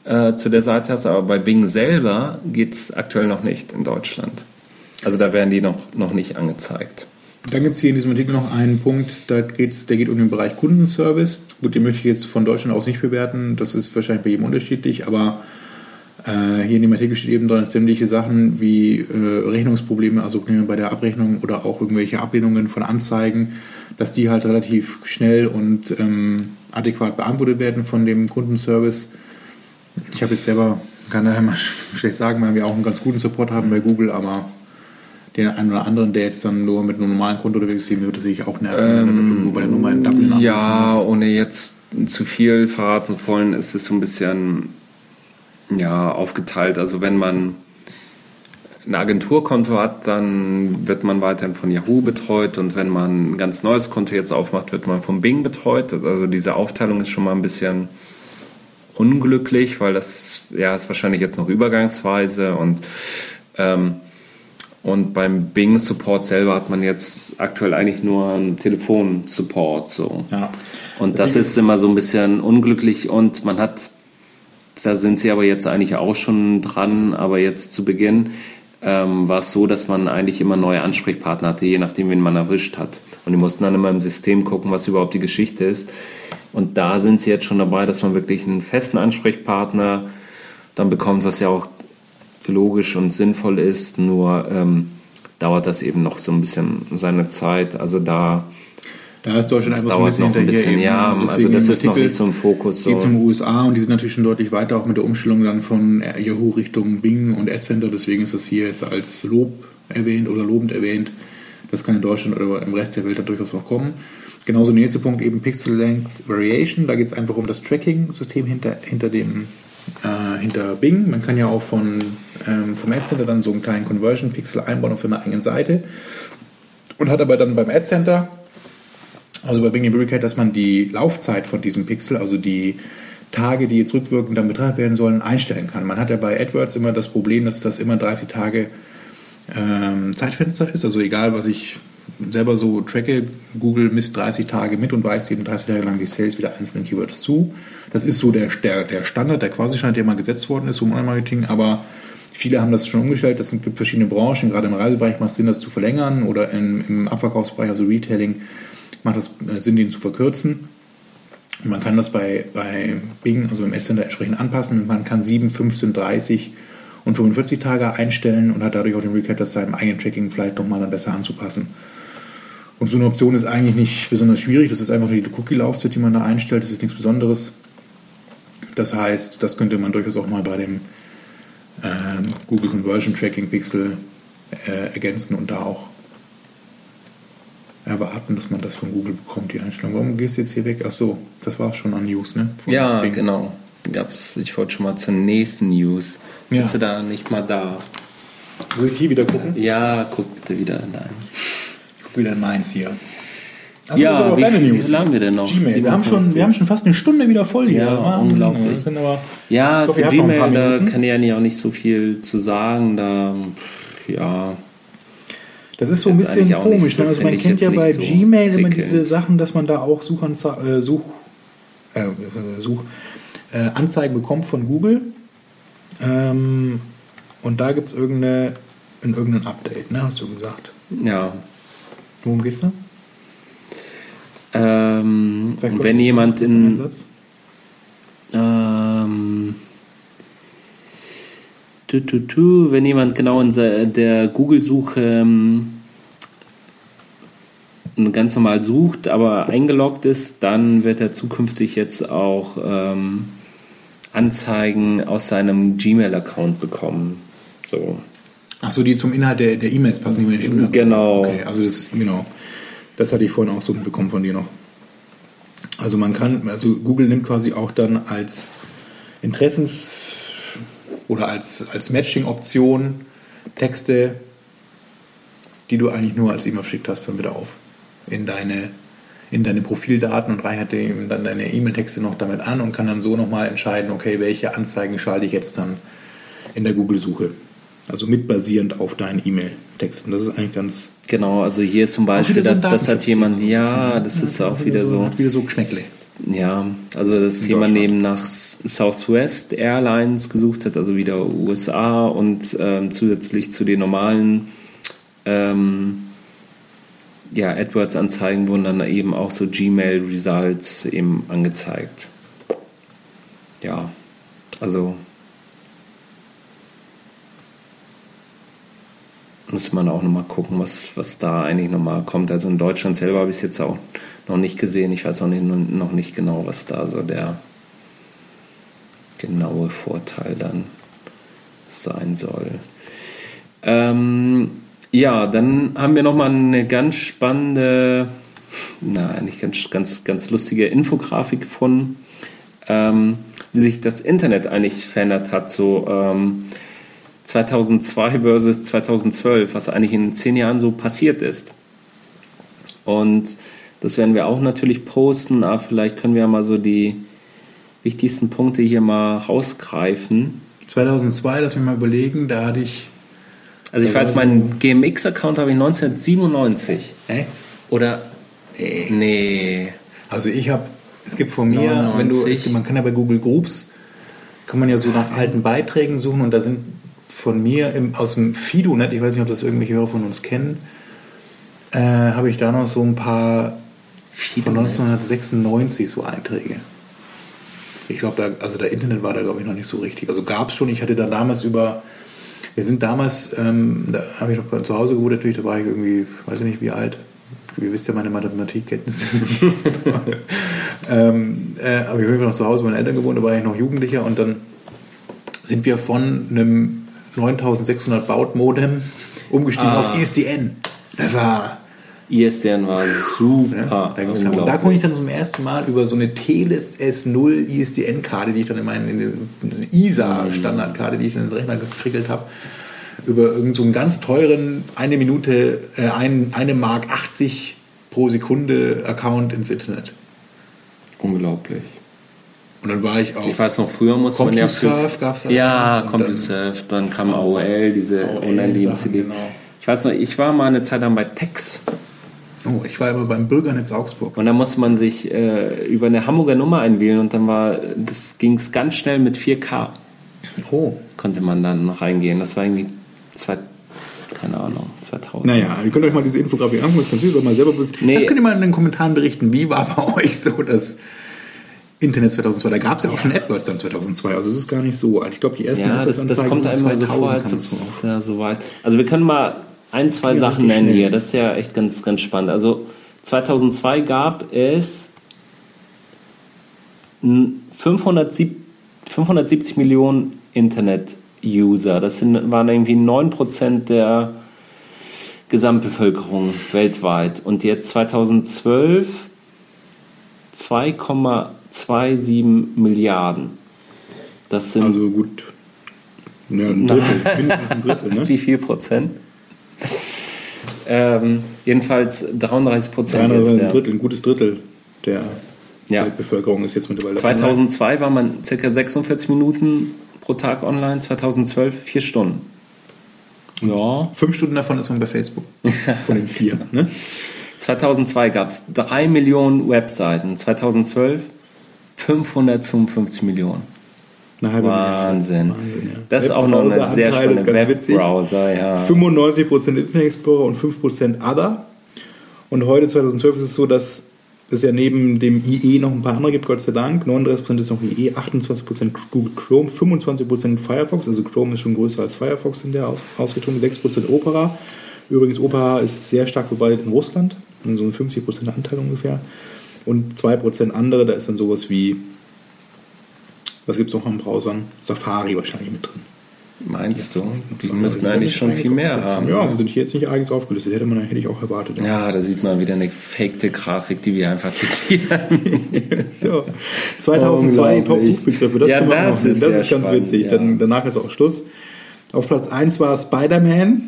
äh, zu der Seite hast. Aber bei Bing selber geht es aktuell noch nicht in Deutschland. Also da werden die noch, noch nicht angezeigt. Dann gibt es hier in diesem Artikel noch einen Punkt, da geht's, der geht um den Bereich Kundenservice. Gut, den möchte ich jetzt von Deutschland aus nicht bewerten, das ist wahrscheinlich bei jedem unterschiedlich, aber Äh, hier in dem Artikel steht eben drin, dass sämtliche Sachen wie äh, Rechnungsprobleme, also Probleme bei der Abrechnung oder auch irgendwelche Ablehnungen von Anzeigen, dass die halt relativ schnell und ähm, adäquat beantwortet werden von dem Kundenservice. Ich habe jetzt selber, kann daher mal schlecht sagen, weil wir auch einen ganz guten Support haben bei Google, aber den einen oder anderen, der jetzt dann nur mit einem normalen Konto unterwegs ist, dem würde sich auch nerven, er dann irgendwo bei der Nummer in Dublin Ja, ohne jetzt zu viel verraten zu wollen, ist es so ein bisschen ja, aufgeteilt. Also wenn man ein Agenturkonto hat, dann wird man weiterhin von Yahoo betreut und wenn man ein ganz neues Konto jetzt aufmacht, wird man von Bing betreut. Also diese Aufteilung ist schon mal ein bisschen unglücklich, weil das ja ist wahrscheinlich jetzt noch übergangsweise und ähm, und beim Bing Support selber hat man jetzt aktuell eigentlich nur einen Telefonsupport so. Ja. Und das ist immer so ein bisschen unglücklich und man hat, da sind sie aber jetzt eigentlich auch schon dran, aber jetzt zu Beginn ähm, war es so, dass man eigentlich immer neue Ansprechpartner hatte, je nachdem, wen man erwischt hat. Und die mussten dann immer im System gucken, was überhaupt die Geschichte ist. Und da sind sie jetzt schon dabei, dass man wirklich einen festen Ansprechpartner dann bekommt, was ja auch logisch und sinnvoll ist, nur ähm, dauert das eben noch so ein bisschen seine Zeit. Also da Da ist Deutschland Das einfach so ein dauert bisschen noch ein hinterher. bisschen, eben. ja, also deswegen das ist noch Artikel nicht so im Fokus, so. Geht um USA und die sind natürlich schon deutlich weiter, auch mit der Umstellung dann von Yahoo Richtung Bing und AdCenter. Deswegen ist das hier jetzt als Lob erwähnt oder lobend erwähnt. Das kann in Deutschland oder im Rest der Welt dann durchaus noch kommen. Genauso der nächste Punkt eben Pixel Length Variation. Da geht es einfach um das Tracking-System hinter, hinter dem äh, hinter Bing. Man kann ja auch von, ähm, vom AdCenter dann so einen kleinen Conversion-Pixel einbauen auf seiner eigenen Seite und hat aber dann beim AdCenter, also bei Bing die Möglichkeit, dass man die Laufzeit von diesem Pixel, also die Tage, die jetzt rückwirkend dann betrachtet werden sollen, einstellen kann. Man hat ja bei AdWords immer das Problem, dass das immer 30 Tage ähm, Zeitfenster ist. Also egal, was ich selber so tracke, Google misst 30 Tage mit und weist eben 30 Tage lang die Sales wieder einzelnen Keywords zu. Das ist so der, der, der Standard, der Quasi-Standard, der mal gesetzt worden ist im Online-Marketing, aber viele haben das schon umgestellt. Es gibt verschiedene Branchen, gerade im Reisebereich macht es Sinn, das zu verlängern oder im, im Abverkaufsbereich, also Retailing, macht es äh, Sinn, den zu verkürzen. Man kann das bei, bei Bing, also im S-Center, entsprechend anpassen. Man kann 7, 15, 30 und 45 Tage einstellen und hat dadurch auch die Möglichkeit, das seinem eigenen Tracking vielleicht nochmal dann besser anzupassen. Und so eine Option ist eigentlich nicht besonders schwierig. Das ist einfach die Cookie-Laufzeit, die man da einstellt. Das ist nichts Besonderes. Das heißt, das könnte man durchaus auch mal bei dem ähm, Google Conversion Tracking Pixel äh, ergänzen und da auch erwarten, dass man das von Google bekommt, die Einstellung. Warum gehst du jetzt hier weg? Ach so, das war schon an News, ne? Von Ja, Bing. genau. Gab's, ich wollte schon mal zur nächsten News. Ja. Bist du da nicht mal da? Muss ich hier wieder gucken? Ja, guck bitte wieder in deinen. Ich gucke wieder in meins hier. Achso, Ja, wie viel- News. wie viel haben wir denn noch? Gmail. Wir haben, schon, 57. wir haben schon fast eine Stunde wieder voll hier. Ja, Wahnsinn. unglaublich. Aber Ja, zu Gmail, da kann ich eigentlich auch nicht so viel zu sagen. Da, ja, Das ist so ein bisschen komisch. so, ne? also man kennt ja bei so Gmail immer diese Sachen, dass man da auch Suchanze äh, Such, äh, äh, Such, äh, Anzeigen bekommt von Google. Ähm, und da gibt es irgendeine, in irgendein Update, ne, hast du gesagt. ja. Worum geht's da? Ähm, kurz- wenn jemand in. Ähm, tu, tu, tu, wenn jemand genau in der Google-Suche ähm, ganz normal sucht, aber eingeloggt ist, dann wird er zukünftig jetzt auch ähm, Anzeigen aus seinem Gmail-Account bekommen. So. Achso, die zum Inhalt der der E-Mails passen, die man geschrieben hat. Genau. Okay, also das, genau. Das hatte ich vorhin auch so mitbekommen von dir noch. Also man kann, also Google nimmt quasi auch dann als Interessens- oder als, als Matching-Option Texte, die du eigentlich nur als E-Mail verschickt hast, dann wieder auf. In deine, in deine Profildaten und reichert eben dann deine E-Mail-Texte noch damit an und kann dann so nochmal entscheiden, okay, welche Anzeigen schalte ich jetzt dann in der Google-Suche. Also mit basierend auf deinen E-Mail-Texten. Das ist eigentlich ganz. Genau, also hier zum Auch Beispiel, so das, hat jemand, ja, das ist auch wieder so. Hat wieder so Geschmäckle. Ja, also dass jemand eben nach Southwest Airlines gesucht hat, also wieder USA und ähm, zusätzlich zu den normalen ähm, ja, AdWords-Anzeigen wurden dann eben auch so Gmail-Results eben angezeigt. Ja, also muss man auch nochmal gucken, was, was da eigentlich nochmal kommt. Also in Deutschland selber habe ich es jetzt auch noch nicht gesehen. Ich weiß auch nicht, noch nicht genau, was da so der genaue Vorteil dann sein soll. Ähm, ja, dann haben wir nochmal eine ganz spannende, na, nicht ganz, ganz, ganz lustige Infografik gefunden, ähm, wie sich das Internet eigentlich verändert hat. So, ähm, 2002 versus 2012, was eigentlich in zehn Jahren so passiert ist. Und das werden wir auch natürlich posten, aber vielleicht können wir mal so die wichtigsten Punkte hier mal rausgreifen. 2002, lass mich mal überlegen, da hatte ich. Also ich weiß, meinen GMX-Account habe ich 1997. Hä? Oder? Nee. Nee. Also ich habe, es gibt von mir, 99. wenn du, gibt, man kann ja bei Google Groups, kann man ja so nach alten Beiträgen suchen und da sind von mir im, aus dem Fidonet, ich weiß nicht, ob das irgendwelche Hörer von uns kennen, äh, habe ich da noch so ein paar von 1996 so Einträge. Ich glaube, da, also der Internet war da, glaube ich, noch nicht so richtig. Also gab es schon, ich hatte da damals über, wir sind damals, ähm, da habe ich noch zu Hause gewohnt, natürlich, da war ich irgendwie, weiß ich nicht wie alt. Ihr wisst ja, meine Mathematikkenntnisse sind nicht ähm, äh, aber ich habe noch zu Hause bei meinen Eltern gewohnt, da war ich noch Jugendlicher und dann sind wir von einem 9600 Baut Modem umgestiegen Ah. auf ISDN. Das war ISDN war ja, super. da, dann- und da konnte ich dann zum ersten Mal über so eine Teles S0 ISDN-Karte, die ich dann in meine in ISA-Standardkarte, die ich dann in den Rechner gefrickelt habe, über irgendeinen so einen ganz teuren eine Minute, äh, ein, eine Mark 80 pro Sekunde Account ins Internet. Unglaublich. Und dann war ich auf Ich weiß noch, früher musste man ja... CompuServe gab's da Ja, dann- CompuServe, dann kam AOL, diese Online-Dienste. Genau. Ich weiß noch, ich war mal eine Zeit lang bei Tex Oh, ich war aber beim Bürgernetz Augsburg. und da musste man sich äh, über eine Hamburger Nummer einwählen und dann war, das ging es ganz schnell mit 4K, Oh. konnte man dann reingehen. Das war irgendwie zwei, keine Ahnung, 2000. Naja, ihr könnt euch mal diese Infografik angucken, das könnt ihr mal selber wissen. Nee. Das könnt ihr mal in den Kommentaren berichten. Wie war bei euch so das Internet 2002? Da gab es ja auch schon AdWords dann 2002, also es ist gar nicht so alt. Ich glaube, die ersten Ja, das, das AdWords-Anzeigen kommt einem immer so 2000 vor, als das so weit. Also wir können mal ein, zwei Sachen nennen hier. Das ist ja echt ganz, ganz spannend. Also 2002 gab es n- 507 570 Millionen Internet-User. Das sind, waren irgendwie 9% der Gesamtbevölkerung weltweit. Und jetzt 2012 2,27 Milliarden. Das sind Also gut, ja, ein Drittel, mindestens ein Drittel, ne? wie viel Prozent? Ähm, jedenfalls 33 Prozent jetzt. ein Ja. Drittel, ein gutes Drittel der Ja. Weltbevölkerung ist jetzt mittlerweile 2002 war man ca. 46 Minuten pro Tag online, 2012 vier Stunden. Ja. online. Fünf Stunden davon ist man bei Facebook. Von den vier. Ne? 2002 gab es 3 Millionen Webseiten, 2012 555 Millionen. Eine halbe Wahnsinn. Milliarde. Wahnsinn ja. Das ist auch noch eine sehr spannende. Webbrowser, ja. 95% Internet Explorer und 5% Other. Und heute, 2012, ist es so, dass es ja neben dem IE noch ein paar andere gibt, Gott sei Dank. 39% ist noch IE, 28% Google Chrome, 25% Firefox, also Chrome ist schon größer als Firefox in der Aus Ausrichtung, 6% Opera. Übrigens, Opera ist sehr stark verbreitet in Russland, so ein 50% Anteil ungefähr. Und 2% andere, da ist dann sowas wie, was gibt es noch an Browsern? Safari wahrscheinlich mit drin. Meinst du? Die müssten eigentlich schon viel mehr haben. Ja, ne? sind hier jetzt nicht eigens aufgelistet. Hätte, man, hätte ich auch erwartet. Ja, da sieht man wieder eine fakte Grafik, die wir einfach zitieren. So, 2002 die Unglaublich. Top-Suchbegriffe. Das, Ja, auch das ist das ist ganz spannend, witzig. ja. Dann, danach ist auch Schluss. Auf Platz 1 war Spider-Man.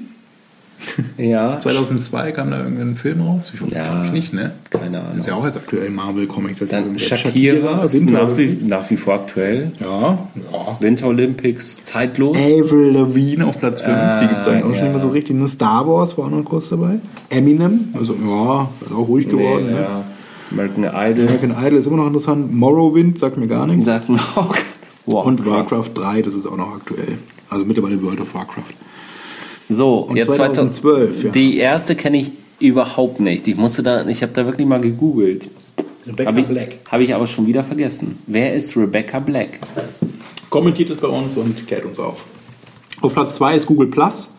ja, 2002 kam da irgendein Film raus. Ich Ja. glaube ich nicht, ne? keine Ahnung. Ist ja auch jetzt aktuell Marvel Comics. Das Dann ja Shakira, ist Winter nach wie, Olympics. nach wie vor aktuell. Ja, ja. Winter Olympics, zeitlos. Avril Lavigne auf Platz 5, die gibt es eigentlich auch ja. schon mehr so richtig. Nur Star Wars war auch noch kurz dabei. Eminem, also ja, ist auch ruhig geworden. Nee, ne? ja. American Idol. American Idol ist immer noch interessant. Morrowind sagt mir gar nichts. Sagt man auch. Wow. Und Warcraft 3, das ist auch noch aktuell. Also mittlerweile World of Warcraft. So, Und jetzt 2012, ja. Die erste kenne ich überhaupt nicht. Ich musste da, ich habe da wirklich mal gegoogelt. Rebecca Habe ich, Black. hab ich aber schon wieder vergessen. Wer ist Rebecca Black? Kommentiert es bei uns und klärt uns auf. Auf Platz 2 ist Google Plus.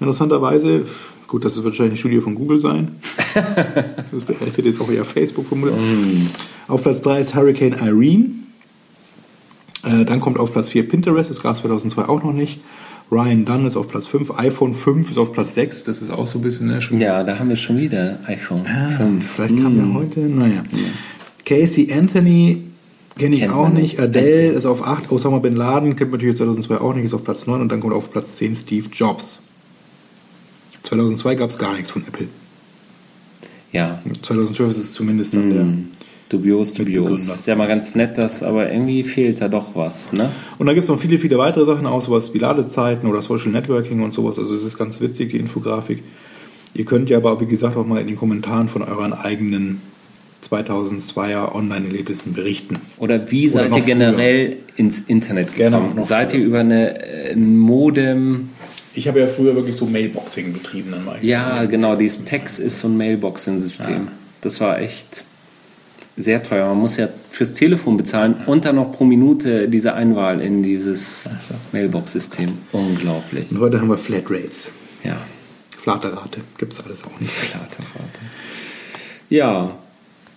Interessanterweise, gut, das ist wahrscheinlich ein Studio von Google sein. das hätte jetzt auch eher Facebook vermutet. Auf Platz 3 ist Hurricane Irene. Äh, dann kommt auf Platz 4 Pinterest, das gab es 2002 auch noch nicht. Ryan Dunn ist auf Platz 5, iPhone 5 ist auf Platz 6, das ist auch so ein bisschen ne, schon Ja, da haben wir schon wieder iPhone 5. Vielleicht kam ja heute, naja. Casey Anthony kenne ich Kennt auch nicht. Adele ist auf 8, Osama Bin Laden kennt man natürlich 2002 auch nicht, ist auf Platz 9 und dann kommt auf Platz 10 Steve Jobs. 2002 gab es gar nichts von Apple. Ja, 2012 ist es zumindest dann der. Dubios, dubios. Ist ja mal ganz nett, das, aber irgendwie fehlt da doch was, ne? Und da gibt es noch viele, viele weitere Sachen, auch sowas wie Ladezeiten oder Social Networking und sowas. Also es ist ganz witzig, die Infografik. Ihr könnt ja aber, wie gesagt, auch mal in den Kommentaren von euren eigenen 2002er Online-Erlebnissen berichten. Oder wie Oder seid noch ihr generell ins Internet gekommen? Genau, seid ihr früher. über eine, äh, ein Modem? Ich habe ja früher wirklich so Mailboxing betrieben dann mal. Ja, genau, dieses Text ist so ein Mailboxing-System. Das war echt sehr teuer. Man muss ja fürs Telefon bezahlen und dann noch pro Minute diese Einwahl in dieses so. Mailbox-System. Unglaublich. Und heute haben wir Flatrates. Ja, Flaterate. Gibt es alles auch nicht. klar, Vater. Ja,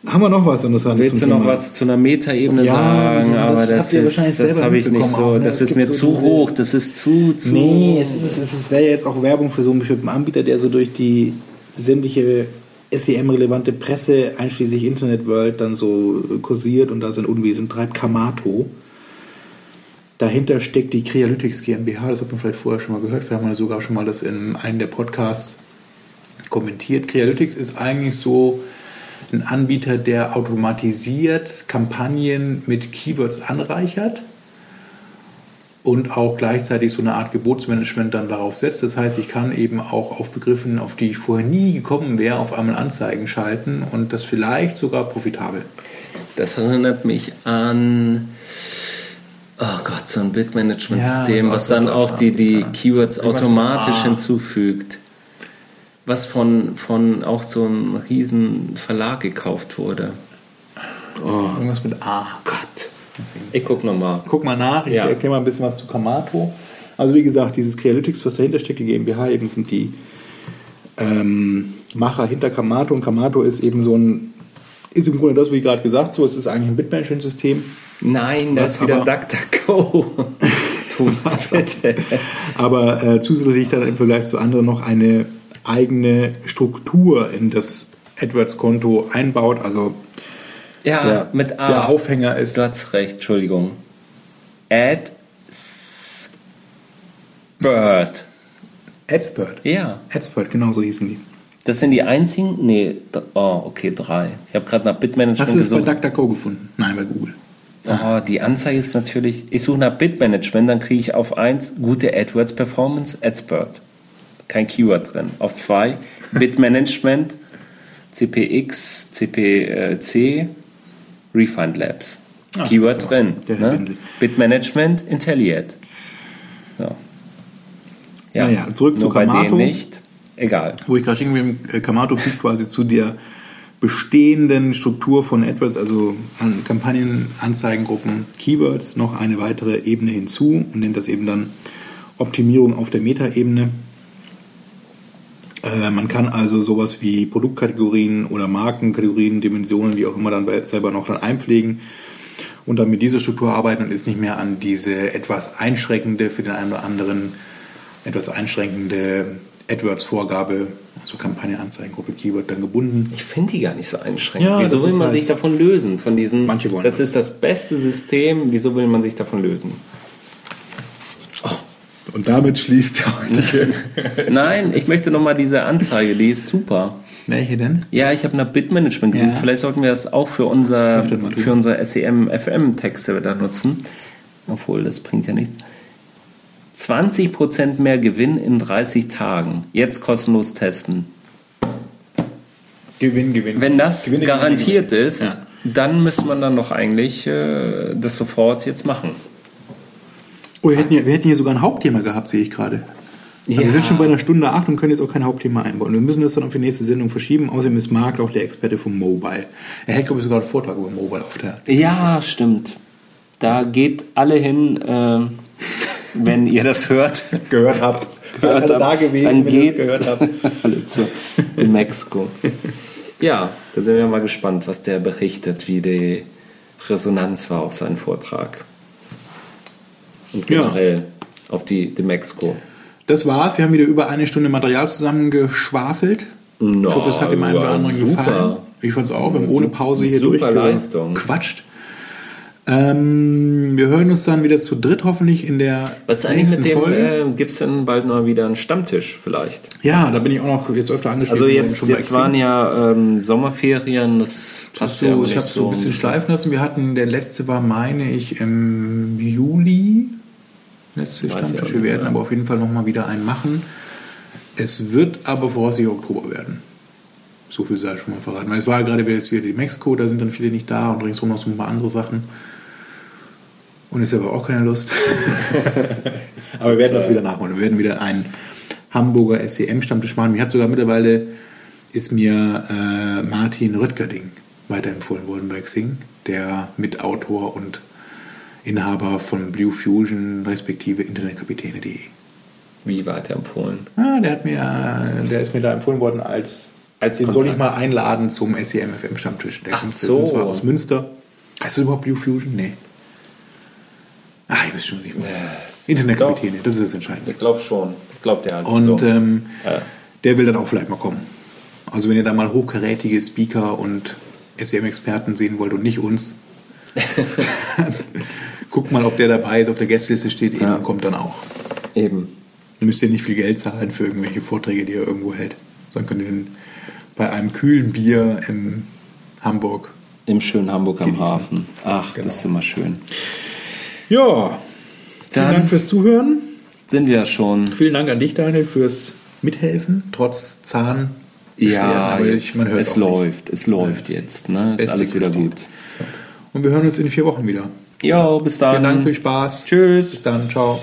Haben wir noch was Interessantes willst du noch Thema? was zu einer Metaebene Ja, sagen? das Aber das, ist, das habe ich nicht so. ne? Das ist mir so zu hoch. Das ist zu, zu. Nee, es, ist, es, es wäre jetzt auch Werbung für so einen bestimmten Anbieter, der so durch die sämtliche SEM-relevante Presse, einschließlich Internetworld, dann so äh, kursiert und da sein Unwesen treibt. Kamato. Dahinter steckt die Crealytics GmbH, das hat man vielleicht vorher schon mal gehört. Wir haben ja sogar schon mal das in einem der Podcasts kommentiert. Crealytics ist eigentlich so ein Anbieter, der automatisiert Kampagnen mit Keywords anreichert und auch gleichzeitig so eine Art Gebotsmanagement dann darauf setzt. Das heißt, ich kann eben auch auf Begriffen, auf die ich vorher nie gekommen wäre, auf einmal Anzeigen schalten und das vielleicht sogar profitabel. Das erinnert mich an. Oh Gott, so ein Bildmanagementsystem, Ja, was dann auch die, die ja. Keywords automatisch A. hinzufügt. Was von, von auch so einem riesen Verlag gekauft wurde. Oh Irgendwas mit A. Gott. Ich guck nochmal. Guck mal nach, ich Ja. erkläre mal ein bisschen was zu Kamato. Also wie gesagt, dieses Crealytics, was dahinter steckt, die GmbH eben sind die ähm, Macher hinter Kamato und Kamato ist eben so ein, ist im Grunde das, wie gerade gesagt, so, es ist eigentlich ein Bitmanagement-System, Nein, das ist wieder DuckDuckGo. Tut bitte. aber äh, zusätzlich dann im Vergleich zu anderen noch eine eigene Struktur in das AdWords-Konto einbaut. Also Ja, der, mit A. der Aufhänger ist Du hast recht, Entschuldigung. Ad Bird. Adspert. Ja. Adspert, genau so hießen die. Das sind die einzigen? Nee, oh, okay, drei. Ich habe gerade nach Bitmanagement Hast du es bei gesucht. DuckDuckGo gefunden? Nein, bei Google. Oh, die Anzeige ist natürlich. Ich suche nach Bitmanagement, dann kriege ich auf 1 gute AdWords Performance, Adspert. Kein Keyword drin. Auf 2 Bitmanagement, CPX, CPC, Refind Labs. Das Keyword drin. Ne? Bitmanagement, Intelliate. Ja. Ja, Naja, zurück zu nur bei Kamato. denen nicht. Egal. Wo ich gerade stehen geblieben äh, Kamato fügt quasi zu der bestehenden Struktur von AdWords, also an Kampagnen, Anzeigengruppen, Keywords, noch eine weitere Ebene hinzu und nennt das eben dann Optimierung auf der Metaebene. Äh, man kann also sowas wie Produktkategorien oder Markenkategorien, Dimensionen, wie auch immer, dann selber noch dann einpflegen und dann mit dieser Struktur arbeiten und ist nicht mehr an diese etwas einschränkende, für den einen oder anderen etwas einschränkende AdWords-Vorgabe, also Kampagne, Anzeigengruppe, Keyword dann gebunden. Ich finde die gar nicht so einschränkend. Ja, wieso will man halt- sich davon lösen? Von diesen, Manche wollen das das. ist das beste System. Wieso will man sich davon lösen? Und damit schließt der heutige. Nein, ich möchte noch mal diese Anzeige. Die ist super. Welche denn? Ja, ich habe nach Bitmanagement gesucht. Ja. Vielleicht sollten wir das auch für unser, für unser SEM, FM-Texte da nutzen. Obwohl, das bringt ja nichts. 20% mehr Gewinn in 30 Tagen. Jetzt kostenlos testen. Gewinn, Gewinn. Wenn das Gewinne, Gewinne, garantiert Gewinne. ist, Ja. dann müsste man dann doch eigentlich äh, das sofort jetzt machen. Oh, wir hätten, hier, wir hätten hier sogar ein Hauptthema gehabt, sehe ich gerade. Ja. Wir sind schon bei einer Stunde acht und können jetzt auch kein Hauptthema einbauen. Wir müssen das dann auf die nächste Sendung verschieben. Außerdem ist Marc auch der Experte vom Mobile. Er hält, glaube ich, sogar einen Vortrag über Mobile auf der. Ja, stimmt. Da geht alle hin. Äh, wenn ihr das hört, Gehört habt. Seid alle da gewesen, dann wenn ihr das gehört habt. alle zu dem Mexiko. Ja, da sind wir mal gespannt, was der berichtet, wie die Resonanz war auf seinen Vortrag. Und Ja. generell auf die, die Mexiko. Das war's. Wir haben wieder über eine Stunde Material zusammengeschwafelt. Na, ich hoffe, es hat dem einen oder anderen super. gefallen. Ich fand's auch. Wir haben ohne Pause hier Super durchgequatscht. Ähm, wir hören uns dann wieder zu dritt hoffentlich in der Was ist eigentlich mit dem, äh, gibt es denn bald mal wieder einen Stammtisch vielleicht? ja, da bin ich auch noch jetzt öfter angeschrieben. Also jetzt, jetzt waren ja ähm, Sommerferien, das passt du, ja ich habe so ein bisschen schleifen lassen. Wir hatten, der letzte war, meine ich, im Juli. Letzte Stammtisch. Wir werden mehr. aber auf jeden Fall nochmal wieder einen machen. Es wird aber voraussichtlich Oktober werden. So viel sei schon mal verraten. Weil es war ja gerade wieder die Mexiko, da sind dann viele nicht da und ringsherum noch so ein paar andere Sachen. Und ist aber auch keine Lust. aber wir werden das wieder nachholen. Wir werden wieder einen Hamburger SEM-Stammtisch machen. Mir hat sogar mittlerweile ist mir äh, Martin Röttgerding weiterempfohlen worden bei Xing, der Mitautor und Inhaber von Blue Fusion respektive Internetkapitäne.de. Wie weiterempfohlen? Ah, der hat mir, der ist mir da empfohlen worden als, Als den soll ich mal einladen zum SEMFM Stammtisch. Der Ach kommt- so. Zwar aus Münster. Heißt du überhaupt Blue Fusion? Nee. Ah, ich weiß schon, was ich meine. Internetkapitäne, das ist das Entscheidende. Ich glaube schon. Ich glaube, der heißt Und so. ähm, Ja. der will dann auch vielleicht mal kommen. Also wenn ihr da mal hochkarätige Speaker und SEM-Experten sehen wollt und nicht uns, guckt mal, ob der dabei ist, auf der Gästeliste steht, eben Ja. und kommt dann auch. Eben. Müsst ihr nicht viel Geld zahlen für irgendwelche Vorträge, die er irgendwo hält. Sondern könnt ihr den bei einem kühlen Bier in Hamburg. Im schönen Hamburg am. Hafen. Ach, Genau. das ist immer schön. Ja, vielen Dann- Dank fürs Zuhören. Sind wir schon. Vielen Dank an dich, Daniel, fürs Mithelfen, trotz Zahn. Ja, jetzt, ich, man hört es auch nicht. läuft. Es läuft jetzt. Ne? Ist alles wieder gut. Und wir hören uns in vier Wochen wieder. Jo, bis dann. Vielen Dank, viel Spaß. Tschüss. Bis dann, ciao.